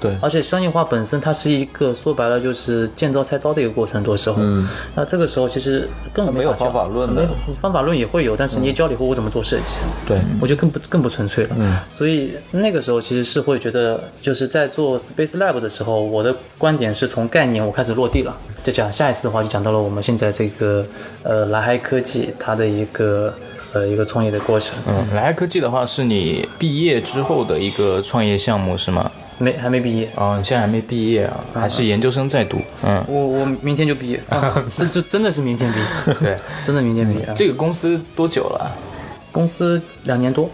对，而且商业化本身它是一个说白了就是见招拆招的一个过程，很多时候。嗯。那这个时候其实更没有方法论的方法论也会有，但是你教了以后我怎么做设计？对，我觉得更不更不纯粹了。嗯。所以那个时候其实是会觉得，就是在做 Space Lab 的时候，我的观点是从概念我开始落地了。再讲下一次的话，就讲到了我们现在这个呃蓝海科技它的一个。呃一个创业的过程。嗯，蓝海科技的话是你毕业之后的一个创业项目是吗？没还没毕业，哦，你现在还没毕业啊，还是研究生在读？嗯，我我明天就毕业，这这真的是明天毕业，对。真的明天毕业。这个公司多久了？公司两年多，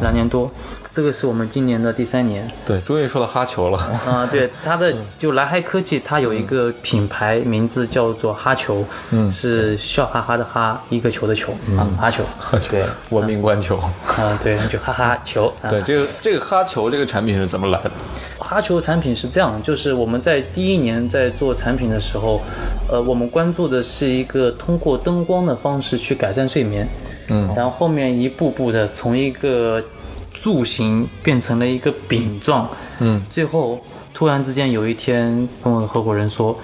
两年多，这个是我们今年的第三年。对，终于说到哈球了。啊、对，它的就蓝海科技，它有一个品牌名字叫做哈球，嗯，是笑哈哈的哈，一个球的球，啊，哈球，哈球对，文明观球。啊，对，就哈哈球，啊对，这个这个哈球这个产品是怎么来的？哈球产品是这样，就是我们在第一年在做产品的时候，呃，我们关注的是一个通过灯光的方式去改善睡眠，嗯，然后后面一步步的从一个柱形变成了一个饼状，嗯，最后突然之间有一天跟我的合伙人说。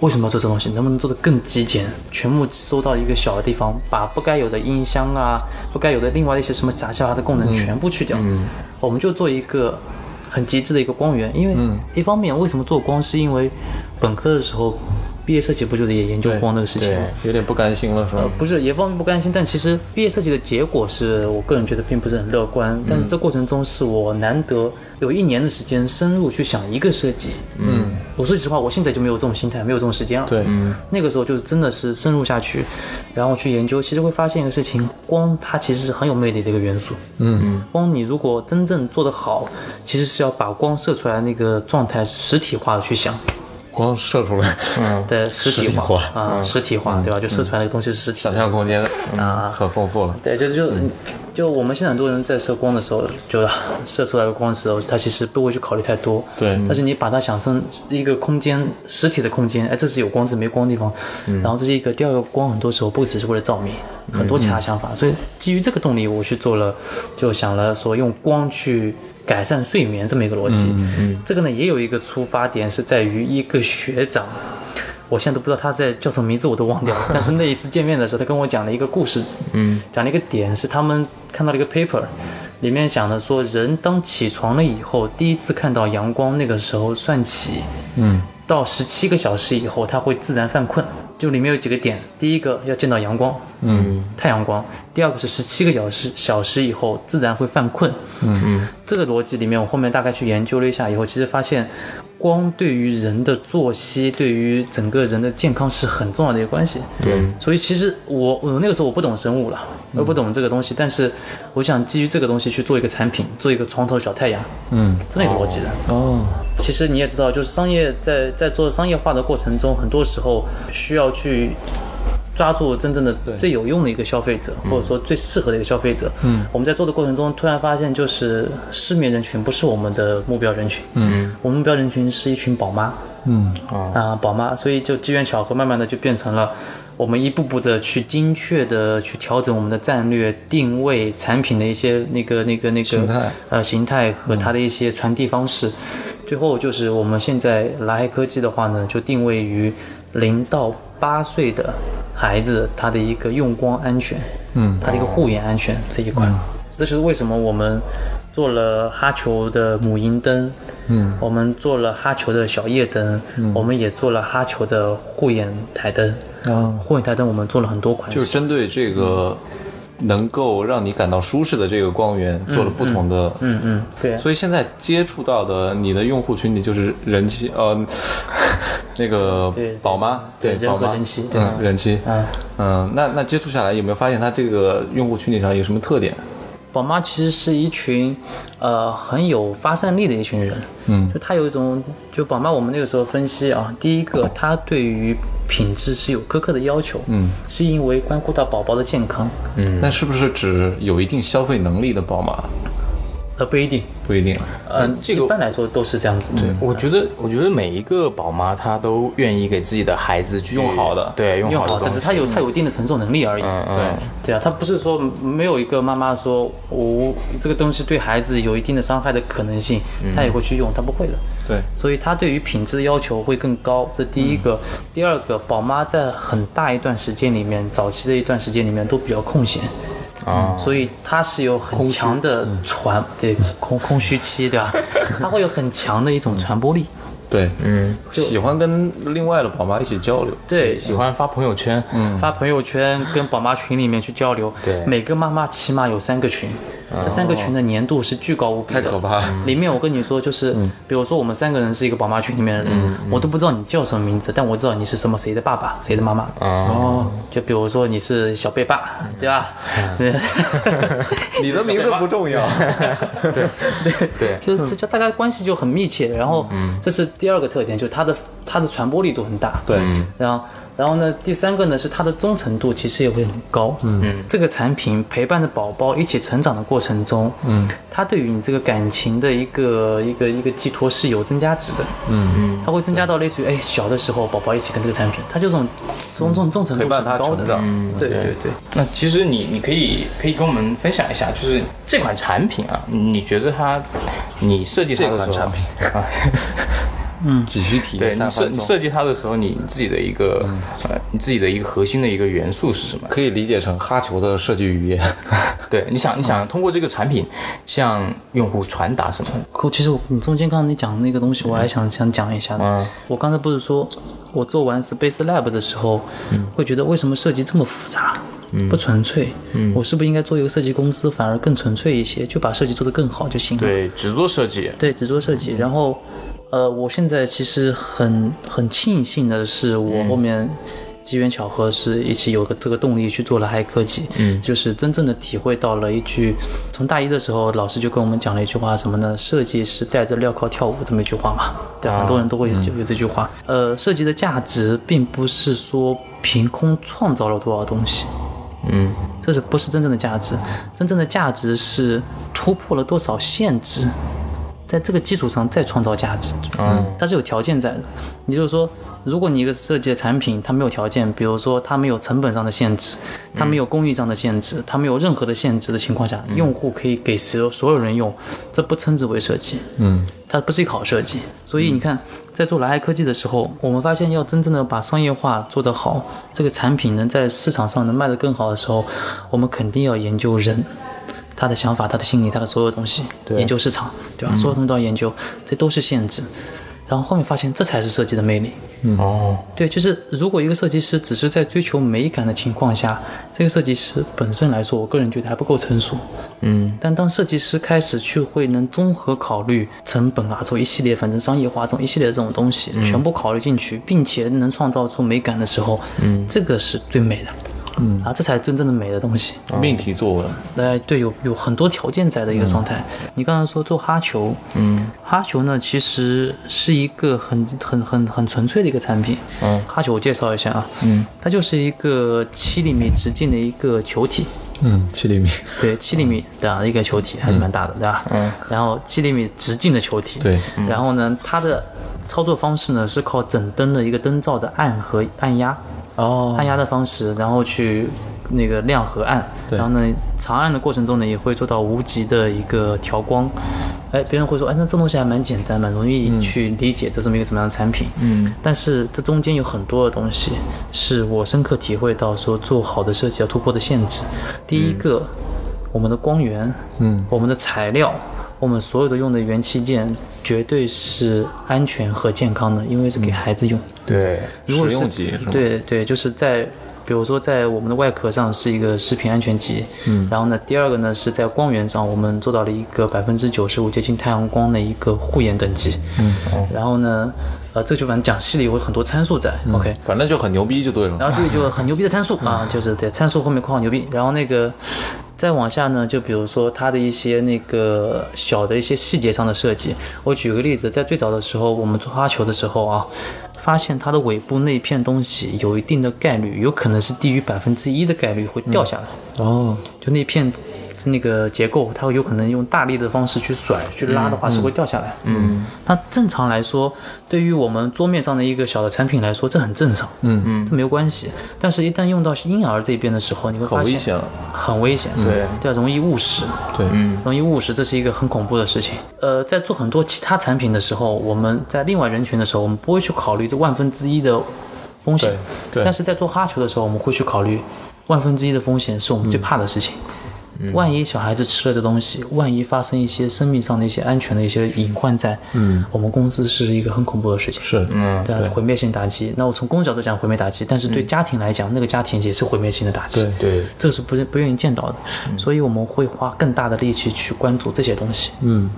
为什么要做这东西？能不能做得更极简？全部收到一个小的地方，把不该有的音箱啊，不该有的另外一些什么杂七杂八的功能全部去掉。嗯，我们就做一个很极致的一个光源。因为一方面，为什么做光，是因为本科的时候毕业设计不就是也研究光这个事情吗？有点不甘心了，是吧？不是，也方面不甘心，但其实毕业设计的结果是我个人觉得并不是很乐观。但是这过程中是我难得有一年的时间深入去想一个设计。嗯，我说句实话，我现在就没有这种心态，没有这种时间了。对，那个时候就真的是深入下去，然后去研究，其实会发现一个事情，光它其实是很有魅力的一个元素。嗯，光你如果真正做得好，其实是要把光射出来那个状态实体化的去想。光射出来，嗯，对实体化化啊，实体化对吧？就射出来那个东西是实体想象空间啊很丰富了。对，就就就我们现在很多人在射光的时候，就 射出来的光的时候，他其实不会去考虑太多。对但是你把它想成一个空间，实体的空间，哎，这是有光，这是没光的地方。然后这是一个第二个光，很多时候不只是为了照明，很多其他想法。所以基于这个动力，我去做了，就想了说用光去。改善睡眠这么一个逻辑，嗯这个呢也有一个出发点是在于一个学长，我现在都不知道他在叫什么名字，我都忘掉了。但是那一次见面的时候，他跟我讲了一个故事，嗯，讲了一个点是他们看到了一个 paper，里面讲的说人当起床了以后，第一次看到阳光那个时候算起，嗯，到十七个小时以后，他会自然犯困。就里面有几个点，第一个要见到阳光，嗯，太阳光；第二个是十七个小时小时以后自然会犯困，嗯嗯，这个逻辑里面，我后面大概去研究了一下以后，其实发现光对于人的作息，对于整个人的健康是很重要的一个关系。对，所以其实我我那个时候我不懂生物了，我不懂这个东西，但是我想基于这个东西去做一个产品，做一个床头小太阳，嗯，这么一个逻辑的。哦，其实你也知道，就是商业在在做商业化的过程中，很多时候需要去抓住真正的最有用的一个消费者，或者说最适合的一个消费者。嗯，我们在做的过程中，突然发现就是失眠人群不是我们的目标人群。嗯，我们目标人群是一群宝妈。嗯啊，宝妈，所以就机缘巧合，慢慢的就变成了。我们一步步的去精确的去调整我们的战略定位、产品的一些那个、那个、那个形态呃形态和它的一些传递方式。最后就是我们现在来科技的话呢，就定位于零到八岁的孩子他的一个用光安全，嗯，他的一个护眼安全这一块。这就是为什么我们做了哈球的母婴灯，嗯，我们做了哈球的小夜灯，我们也做了哈球的护眼台灯。啊，护眼台灯我们做了很多款式，就是针对这个能够让你感到舒适的这个光源做了不同的，嗯嗯，对，所以现在接触到的你的用户群体就是人妻，呃，那个宝妈，对人宝妈，人妻嗯，人妻，嗯。嗯，那那接触下来有没有发现它这个用户群体上有什么特点？宝妈其实是一群，呃，很有发散力的一群人。嗯，就她有一种，就宝妈，我们那个时候分析啊，第一个，她对于品质是有苛刻的要求。嗯，是因为关乎到宝宝的健康。嗯，那是不是指有一定消费能力的宝妈？呃，不一定。不一定，嗯、这个一般来说都是这样子。对，我觉得，我觉得每一个宝妈她都愿意给自己的孩子去用好的对，用用好，的东西。可是她有她有一定的承受能力而已。嗯对对啊，她不是说没有一个妈妈说我这个东西对孩子有一定的伤害的可能性，她也会去用，她不会的。对，所以她对于品质的要求会更高，这第一个。第二个，宝妈在很大一段时间里面，早期的一段时间里面都比较空闲。啊，所以它是有很强的传对空空虚期，对吧？它会有很强的一种传播力。对，嗯，喜欢跟另外的宝妈一起交流。对，喜欢发朋友圈，嗯，发朋友圈跟宝妈群里面去交流。对每个妈妈起码有三个群，这三个群的粘度是巨高无比的，太可怕了。里面我跟你说，就是比如说我们三个人是一个宝妈群里面的人，我都不知道你叫什么名字，但我知道你是什么谁的爸爸，谁的妈妈。哦，就比如说你是小贝爸，对吧？对，你的名字不重要。对。对。对，就是这就大家关系就很密切。然后这是第二个特点，就是它的它的传播力度很大。对，然后，然后呢，第三个呢是它的忠诚度其实也会很高。嗯，这个产品陪伴着宝宝一起成长的过程中，嗯，它对于你这个感情的一个一个一个寄托是有增加值的。嗯嗯，它会增加到类似于哎小的时候宝宝一起跟这个产品，它就这种这种这种忠诚度是陪伴他很高的。成长。对对对。那其实你你可以可以跟我们分享一下，就是这款产品啊，你觉得它你设计它的时候这款产品啊，继续体验三分钟，你设你设计它的时候，你自己的一个、呃你自己的一个核心的一个元素是什么？可以理解成哈球的设计语言。对，你想你想通过这个产品向用户传达什么？可其实我你中间刚才你讲的那个东西，我还想想讲一下的。嗯我刚才不是说，我做完 Space Lab 的时候，会觉得为什么设计这么复杂，不纯粹？我是不是应该做一个设计公司，反而更纯粹一些，就把设计做得更好就行了？对，只做设计。对，只做设计。然后，呃，我现在其实很很庆幸的是，我后面机缘巧合是一起有个这个动力去做了嗨科技，嗯，就是真正的体会到了一句，从大一的时候老师就跟我们讲了一句话，什么呢？设计是带着镣铐跳舞这么一句话嘛，对，很多人都会有有这句话。呃，设计的价值并不是说凭空创造了多少东西，嗯，这是不是真正的价值？真正的价值是突破了多少限制，在这个基础上再创造价值。嗯，它是有条件在的。也就是说，如果你一个设计的产品它没有条件，比如说它没有成本上的限制，它没有工艺上的限制，它没有任何的限制的情况下，用户可以给所有所有人用，这不称之为设计。嗯，它不是一个好设计。所以你看，在做蓝海科技的时候，我们发现要真正的把商业化做得好，这个产品能在市场上能卖得更好的时候，我们肯定要研究人。他的想法、他的心理、他的所有东西，研究市场，对吧？所有东西都要研究，这都是限制。然后后面发现，这才是设计的魅力。嗯哦，对，就是如果一个设计师只是在追求美感的情况下，这个设计师本身来说，我个人觉得还不够成熟。嗯，但当设计师开始去会能综合考虑成本啊，这种一系列反正商业化这种一系列的这种东西，全部考虑进去，并且能创造出美感的时候，嗯，这个是最美的。嗯。啊，这才是真正的美的东西。命题作文，呃，对，有有很多条件在的一个状态。你刚才说做哈球，嗯，哈球呢其实是一个很很很很纯粹的一个产品。嗯，哈球我介绍一下啊，嗯，它就是一个七厘米直径的一个球体，嗯，七厘米，对，七厘米的一个球体还是蛮大的，对吧？嗯，然后七厘米直径的球体，对，然后呢，它的操作方式呢是靠整灯的一个灯罩的按和按压，哦按压的方式，然后去那个亮和暗，然后呢，长按的过程中呢也会做到无极的一个调光。哎，别人会说，哎，那这东西还蛮简单，蛮容易去理解这这么一个怎么样的产品。嗯，但是这中间有很多的东西是我深刻体会到，说做好的设计要突破的限制。第一个，我们的光源，嗯，我们的材料。我们所有的用的元器件绝对是安全和健康的，因为是给孩子用。对，实如果是用级是吗？对对，就是在比如说在我们的外壳上是一个食品安全级，嗯，然后呢，第二个呢是在光源上，我们做到了一个百分之九十五接近太阳光的一个护眼等级，嗯，然后呢，呃，这就反正讲细了有很多参数在、o k 反正就很牛逼就对了。然后这里就很牛逼的参数啊，就是对参数后面括号牛逼，然后那个再往下呢，就比如说它的一些那个小的一些细节上的设计，我举个例子，在最早的时候我们做花球的时候啊，发现它的尾部那片东西有一定的概率，有可能是低于百分之一的概率会掉下来，哦，就那片。那个结构，它会有可能用大力的方式去甩、去拉的话，是会掉下来。嗯，那正常来说，对于我们桌面上的一个小的产品来说，这很正常。嗯嗯，这没有关系。但是，一旦用到婴儿这边的时候，你会发现很危险了。很危险。对对，容易误食。对，容易误食，这是一个很恐怖的事情。呃，在做很多其他产品的时候，我们在另外人群的时候，我们不会去考虑这万分之一的风险。对对但是在做哈球的时候，我们会去考虑万分之一的风险是我们最怕的事情。万一小孩子吃了这东西，万一发生一些生命上的一些安全的一些隐患在，嗯，我们公司是一个很恐怖的事情。是，嗯，对啊，毁灭性打击。那我从公司角度讲毁灭打击，但是对家庭来讲，那个家庭也是毁灭性的打击。对。对，这个是不不愿意见到的，所以我们会花更大的力气去关注这些东西。嗯，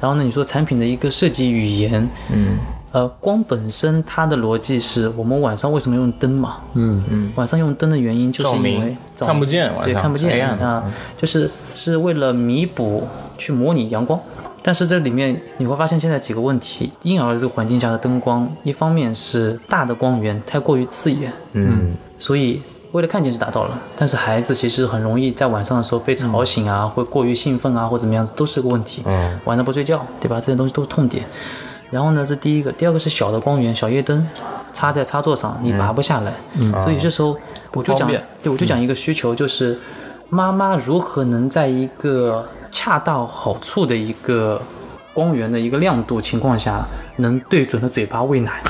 然后呢，你说产品的一个设计语言，嗯，呃，光本身它的逻辑是我们晚上为什么用灯嘛？嗯嗯，晚上用灯的原因就是因为看不见晚上对看不见啊，就是是为了弥补去模拟阳光。但是这里面你会发现现在几个问题，婴儿这个环境下的灯光，一方面是大的光源太过于刺眼，嗯，所以为了看见是达到了，但是孩子其实很容易在晚上的时候被吵醒啊，会过于兴奋啊，或怎么样子，都是个问题。嗯，晚上不睡觉，对吧？这些东西都是痛点。然后呢，这第一个，第二个是小的光源，小夜灯插在插座上，你拔不下来。嗯，所以有些时候我就讲，对，我就讲一个需求，就是妈妈如何能在一个恰到好处的一个光源的一个亮度情况下，能对准了嘴巴喂奶，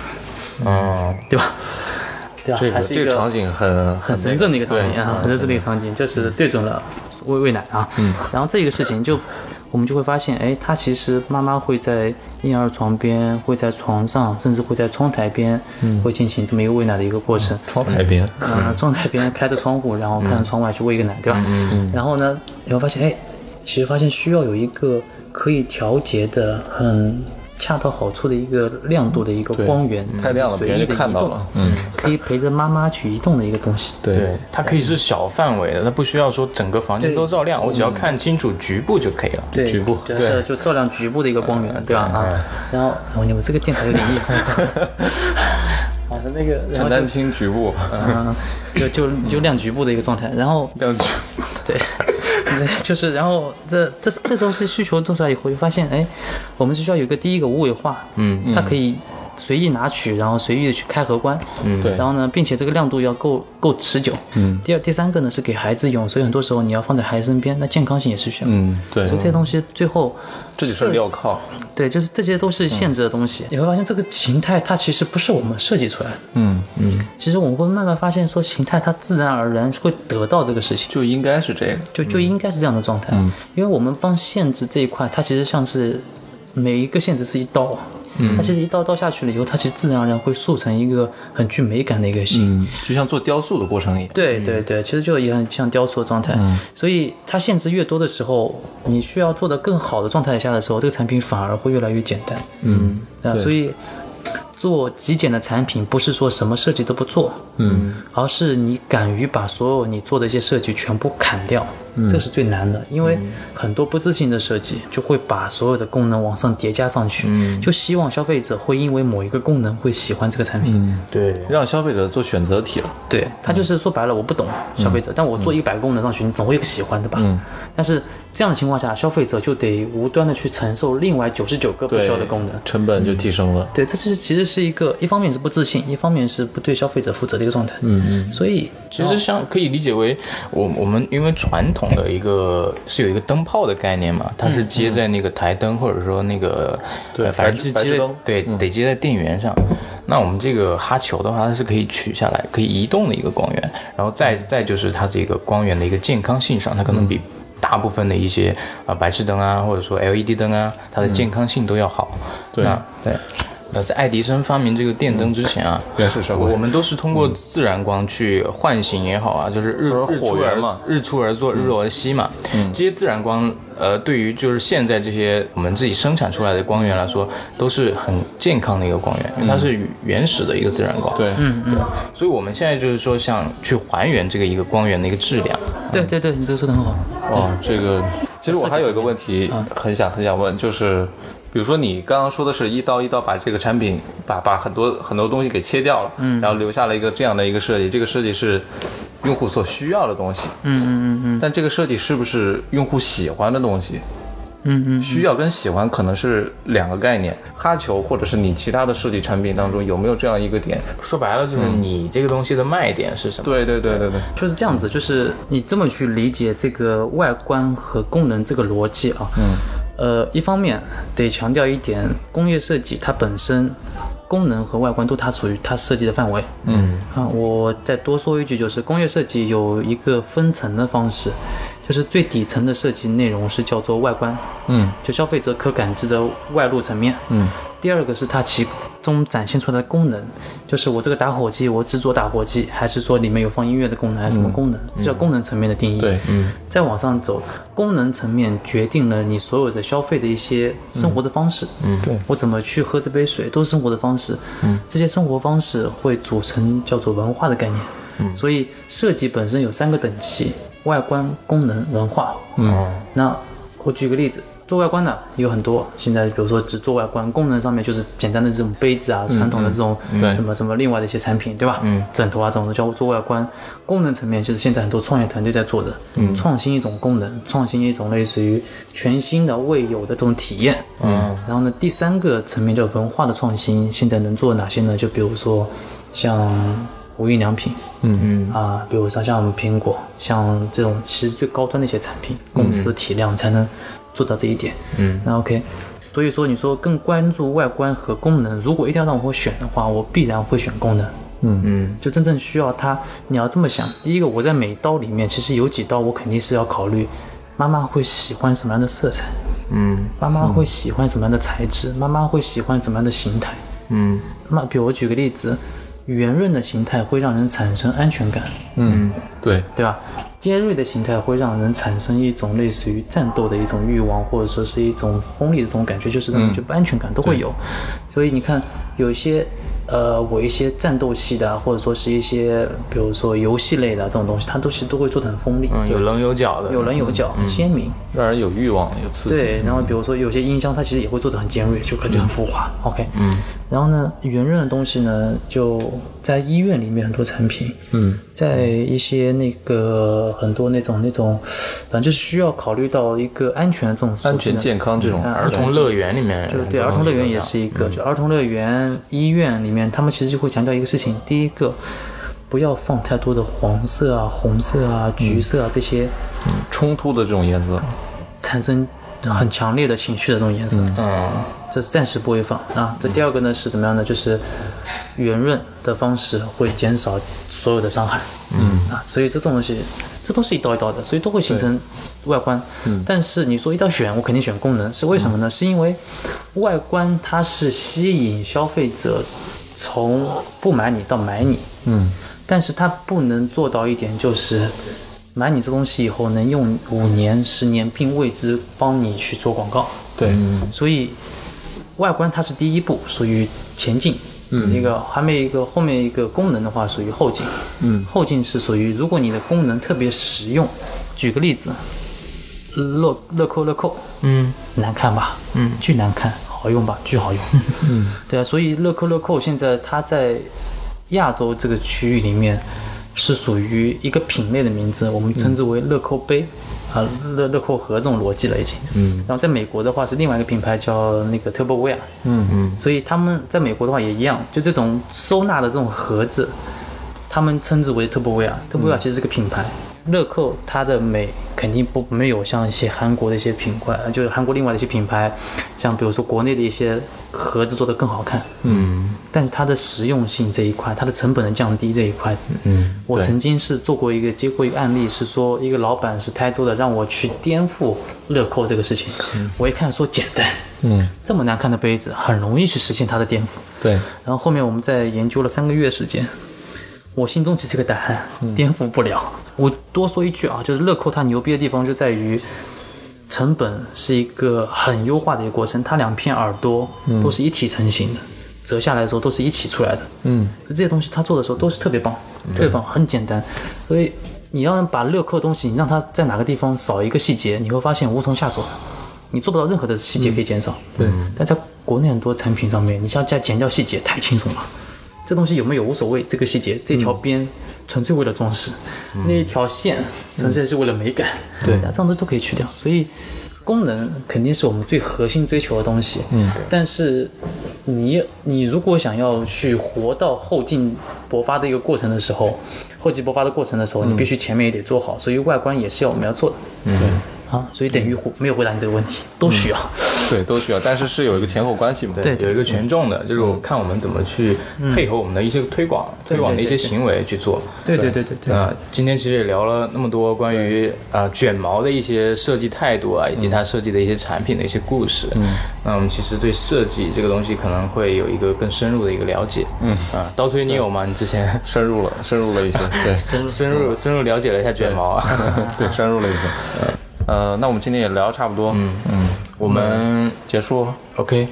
哦，对吧？对吧？这个还是一这个场景很很神圣的一个场景啊，很神圣的一个场景，就是对准了喂喂奶啊。嗯。然后这个事情就，我们就会发现，哎，他其实妈妈会在婴儿床边，会在床上，甚至会在窗台边，会进行这么一个喂奶的一个过程。窗台边，啊，窗台边开着窗户，然后看着窗外去喂一个奶，对吧？嗯然后呢，你会发现，哎，其实发现需要有一个可以调节的很恰到好处的一个亮度的一个光源，太亮了别人就看到了，嗯，可以陪着妈妈去移动的一个东西。对。对，它可以是小范围的，它不需要说整个房间都照亮，我只要看清楚局部就可以了。对，局部。对，就照亮局部的一个光源，对吧？啊，然后我，你们这个电台有点意思。啊，那个，然后就承担清局部，嗯，就就就亮局部的一个状态，然后亮局，对，对 就是然后这这这东西需求做出来以后，就发现哎，我们是需要有个第一个无尾化，嗯，它可以随意拿取，然后随意的去开荷官，嗯，对然后呢，并且这个亮度要够够持久，嗯，第二第三个呢是给孩子用，所以很多时候你要放在孩子身边，那健康性也是需要，嗯，对。所以，这些东西最后这就是。镣铐，对，就是这些都是限制的东西。你会发现这个形态它其实不是我们设计出来的，嗯嗯，其实我们会慢慢发现说形态它自然而然会得到这个事情。就应该是这个，就就应该是这样的状态，因为我们帮限制这一块，它其实像是每一个限制是一刀，嗯，它其实一刀刀下去了以后，它其实自然而然会塑成一个很具美感的一个形。嗯，就像做雕塑的过程一样，对对对，其实就也很像雕塑的状态，所以它限制越多的时候，你需要做的更好的状态下的时候，这个产品反而会越来越简单。嗯，啊，所以做极简的产品，不是说什么设计都不做，嗯，而是你敢于把所有你做的一些设计全部砍掉，这是最难的，因为很多不自信的设计就会把所有的功能往上叠加上去，就希望消费者会因为某一个功能会喜欢这个产品，对，让消费者做选择题了，对他就是说白了，我不懂消费者，但我做一百个功能上去，你总会有个喜欢的吧？嗯。但是这样的情况下，消费者就得无端的去承受另外九十九个不需要的功能。成本就提升了，对，这是其实是一个，一方面是不自信，一方面是不对消费者负责的一个状态。嗯嗯，所以其实像可以理解为我我们因为传统的一个是有一个灯泡的概念嘛，它是接在那个台灯或者说那个对呃反正白是接对得接在电源上。那我们这个哈球的话，它是可以取下来可以移动的一个光源，然后再再就是它这个光源的一个健康性上，它可能比。大部分的一些啊、白炽灯啊，或者说 LED 灯啊，它的健康性都要好。对那对。呃，在爱迪生发明这个电灯之前啊，原始社会我们都是通过自然光去唤醒也好啊，就是日日出而嘛日出而作，日落而息嘛。这些自然光，呃，对于就是现在这些我们自己生产出来的光源来说，都是很健康的一个光源，因为它是原始的一个自然光。对，嗯嗯，所以我们现在就是说，想去还原这个一个光源的一个质量。对对对，你这个说的很好。哦，这个其实我还有一个问题嗯很想很想问，就是比如说你刚刚说的是一刀一刀把这个产品把把很多很多东西给切掉了，嗯，然后留下了一个这样的一个设计，这个设计是用户所需要的东西，嗯嗯嗯嗯但这个设计是不是用户喜欢的东西？嗯嗯，需要跟喜欢可能是两个概念。哈球或者是你其他的设计产品当中有没有这样一个点？说白了，就是你这个东西的卖点是什么？对对对对对，就是这样子，就是你这么去理解这个外观和功能这个逻辑啊。嗯。呃，一方面得强调一点，工业设计它本身功能和外观都它属于它设计的范围。嗯。啊，我再多说一句，就是工业设计有一个分层的方式，就是最底层的设计内容是叫做外观，嗯就消费者可感知的外露层面。嗯第二个是它其中展现出来的功能，就是我这个打火机，我只做打火机，还是说里面有放音乐的功能，还是什么功能？这叫功能层面的定义。对，嗯，再往上走，功能层面决定了你所有的消费的一些生活的方式。嗯，对我怎么去喝这杯水，都是生活的方式。嗯，这些生活方式会组成叫做文化的概念。嗯，所以设计本身有三个等级：外观、功能、文化。嗯，那我举个例子。做外观的有很多，现在比如说只做外观，功能上面就是简单的这种杯子啊，传统的这种什么什么另外的一些产品，对吧？嗯，枕头啊这种的叫做外观。功能层面就是现在很多创业团队在做的，嗯，创新一种功能，创新一种类似于全新的未有的这种体验。嗯，然后呢，第三个层面叫文化的创新，现在能做哪些呢？就比如说像无印良品，嗯嗯啊，比如说像苹果，像这种其实最高端的一些产品，公司体量才能做到这一点。嗯，那 OK。所以说，你说更关注外观和功能，如果一定要让我选的话，我必然会选功能。嗯嗯就真正需要它，你要这么想。第一个，我在每刀里面，其实有几刀我肯定是要考虑，妈妈会喜欢什么样的色彩，嗯妈妈会喜欢什么样的材质，妈妈会喜欢什么样的形态。嗯那，比如我举个例子，圆润的形态会让人产生安全感，嗯，对，对吧？尖锐的形态会让人产生一种类似于战斗的一种欲望，或者说是一种锋利的这种感觉，就是让人就不安全感都会有。所以你看，有些呃，我一些战斗系的啊，或者说是一些比如说游戏类的这种东西，它都是都会做的很锋利，嗯，有棱有角的，有棱有角，很鲜明。让人有欲望，有刺激。对，然后比如说有些音箱，它其实也会做的很尖锐，就感觉很浮华。OK，嗯，然后呢，圆润的东西呢，就在医院里面很多产品，嗯，在一些那个很多那种那种，反正就是需要考虑到一个安全的这种安全健康这种嗯儿童乐园里面，就对，儿童乐园也是一个，就儿童乐园、医院里面，他们其实就会强调一个事情：第一个，不要放太多的黄色啊、红色啊、橘色啊这些冲突的这种颜色，产生很强烈的情绪的这种颜色。嗯这是暂时不会放啊。这第二个呢是怎么样呢？就是圆润的方式会减少所有的伤害。嗯啊，所以这种东西，这都是一刀一刀的，所以都会形成外观。嗯，但是你说一刀选，我肯定选功能，是为什么呢？是因为外观它是吸引消费者从不买你到买你。嗯，但是它不能做到一点，就是买你这东西以后能用五年、十年，并为之帮你去做广告。对，所以外观它是第一步，属于前进。嗯，一个还没一个后面一个功能的话，属于后进。嗯，后进是属于如果你的功能特别实用，举个例子，乐乐扣乐扣，嗯难看吧？嗯，巨难看，好用吧？巨好用。嗯，对啊，所以乐扣乐扣现在它在亚洲这个区域里面是属于一个品类的名字，我们称之为乐扣杯。啊，乐乐扣盒这种逻辑了已经，嗯，然后在美国的话是另外一个品牌叫那个 Turboware，嗯嗯，所以他们在美国的话也一样，就这种收纳的这种盒子，他们称之为。Turboware 其实是个品牌，乐扣它的美肯定不没有像一些韩国的一些品牌，呃就是韩国另外的一些品牌，像比如说国内的一些盒子做的更好看，嗯，但是它的实用性这一块，它的成本的降低这一块，嗯，我曾经是做过一个接过一个案例，是说一个老板是台州的，让我去颠覆乐扣这个事情，我一看说简单，嗯，这么难看的杯子，很容易去实现它的颠覆。对，然后后面我们在研究了三个月时间，我心中其实这个答案颠覆不了。我多说一句啊，就是乐扣它牛逼的地方就在于。成本是一个很优化的一个过程，它两片耳朵都是一体成型的，折下来的时候都是一起出来的。嗯，就这些东西它做的时候都是特别棒，特别棒，很简单。所以你要把乐扣的东西，你让它在哪个地方少一个细节，你会发现无从下手，你做不到任何的细节可以减少。对，但在国内很多产品上面，你像加减掉细节太轻松了。这东西有没有无所谓，这个细节这条边纯粹为了装饰，那一条线纯粹是为了美感。对这样子都可以去掉。所以功能肯定是我们最核心追求的东西。嗯，但是你你如果想要去活到后劲勃发的一个过程的时候，后劲勃发的过程的时候，你必须前面也得做好，所以外观也是要我们要做的。对，啊，所以等于回没有回答你这个问题，都需要。对，都需要，但是是有一个前后关系嘛。对，有一个权重的，就是我看我们怎么去配合我们的一些推广、推广的一些行为去做。对对对对对。那今天其实也聊了那么多关于啊卷毛的一些设计态度啊，以及它设计的一些产品的一些故事。嗯，那我们其实对设计这个东西可能会有一个更深入的一个了解。嗯啊，刀崔你有吗？你之前 深入了，深入了一些，对，深入深入了解了一下卷毛啊。对，深入了一些。呃，呃那我们今天也聊差不多，嗯嗯，我们结束。OK，、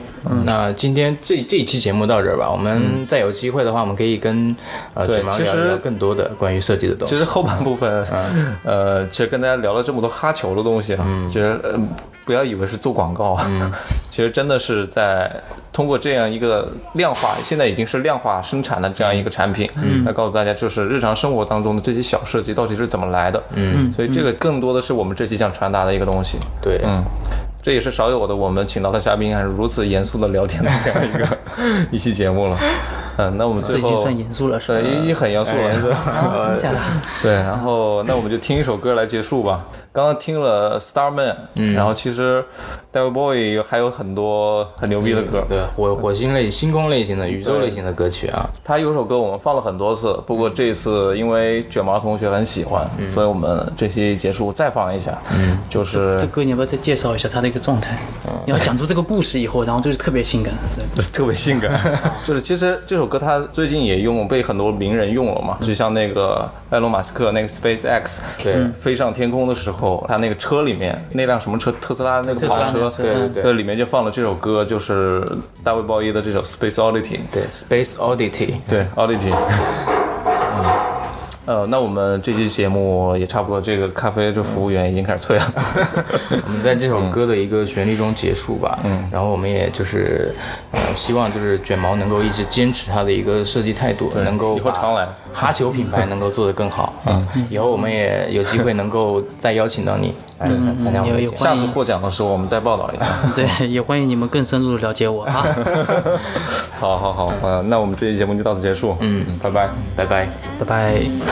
那今天这这一期节目到这儿吧。我们再有机会的话，我们可以跟呃对卷毛其实聊聊更多的关于设计的东西。其实后半部分，呃，其实跟大家聊了这么多哈球的东西啊，其实呃不要以为是做广告啊，其实真的是在通过这样一个量化，现在已经是量化生产的这样一个产品，来告诉大家就是日常生活当中的这些小设计到底是怎么来的。嗯，所以这个更多的是我们这期想传达的一个东西。对，嗯，这也是少有的，我们请到的嘉宾还是如此严肃的聊天的这样一个 一期节目了。嗯，那我们最后算严肃了，是吧对，？已经很严肃了。对，然后那我们就听一首歌来结束吧。刚刚听了 Starman，嗯，然后其实 Devil Boy 还有很多很牛逼的歌，对火火星类、星空类型的、宇宙类型的歌曲啊。他有首歌我们放了很多次，不过这次因为卷毛同学很喜欢，所以我们这期结束再放一下，嗯，就是这歌你要不要再介绍一下他的一个状态？你要讲出这个故事以后，然后就是特别性感。对。特别性感，就是其实这首歌他最近也用被很多名人用了嘛，就像那个埃隆马斯克那个 SpaceX，对飞上天空的时候，他那个车里面那辆什么车，特斯拉那个跑车，对对对对，里面就放了这首歌，就是大卫鲍伊的这首 Space Oddity，对，Space Oddity。对，Oddity。嗯，呃，那我们这期节目也差不多，这个咖啡这服务员已经开始催了。我们在这首歌的一个旋律中结束吧。嗯，然后我们也就是呃，希望就是卷毛能够一直坚持他的一个设计态度，能够把以后常来哈球品牌能够做得更好。嗯，以后我们也有机会能够再邀请到你来参参加我们的节目。有有下次获奖的时候，我们再报道一下。对，也欢迎你们更深入的了解我啊。好好好，呃，那我们这期节目就到此结束。嗯，拜拜。拜拜。拜拜。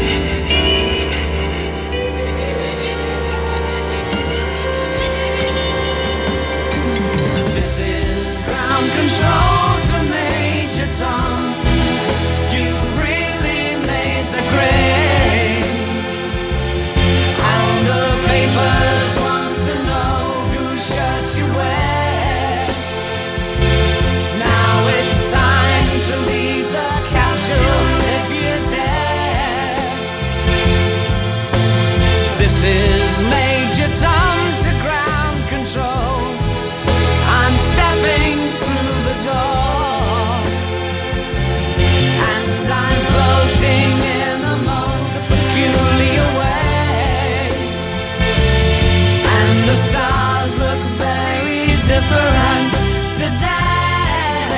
Different today.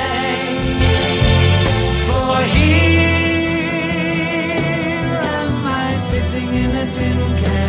For here am I sitting in a tin can.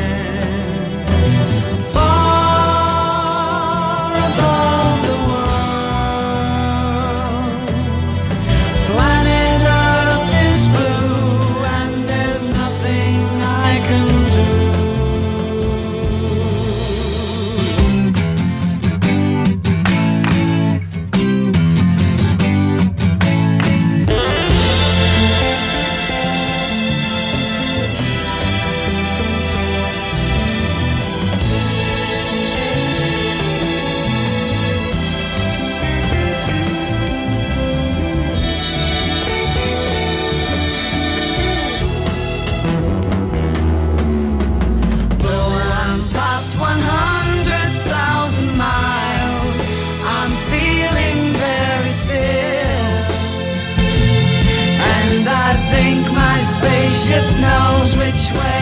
Spaceship knows which way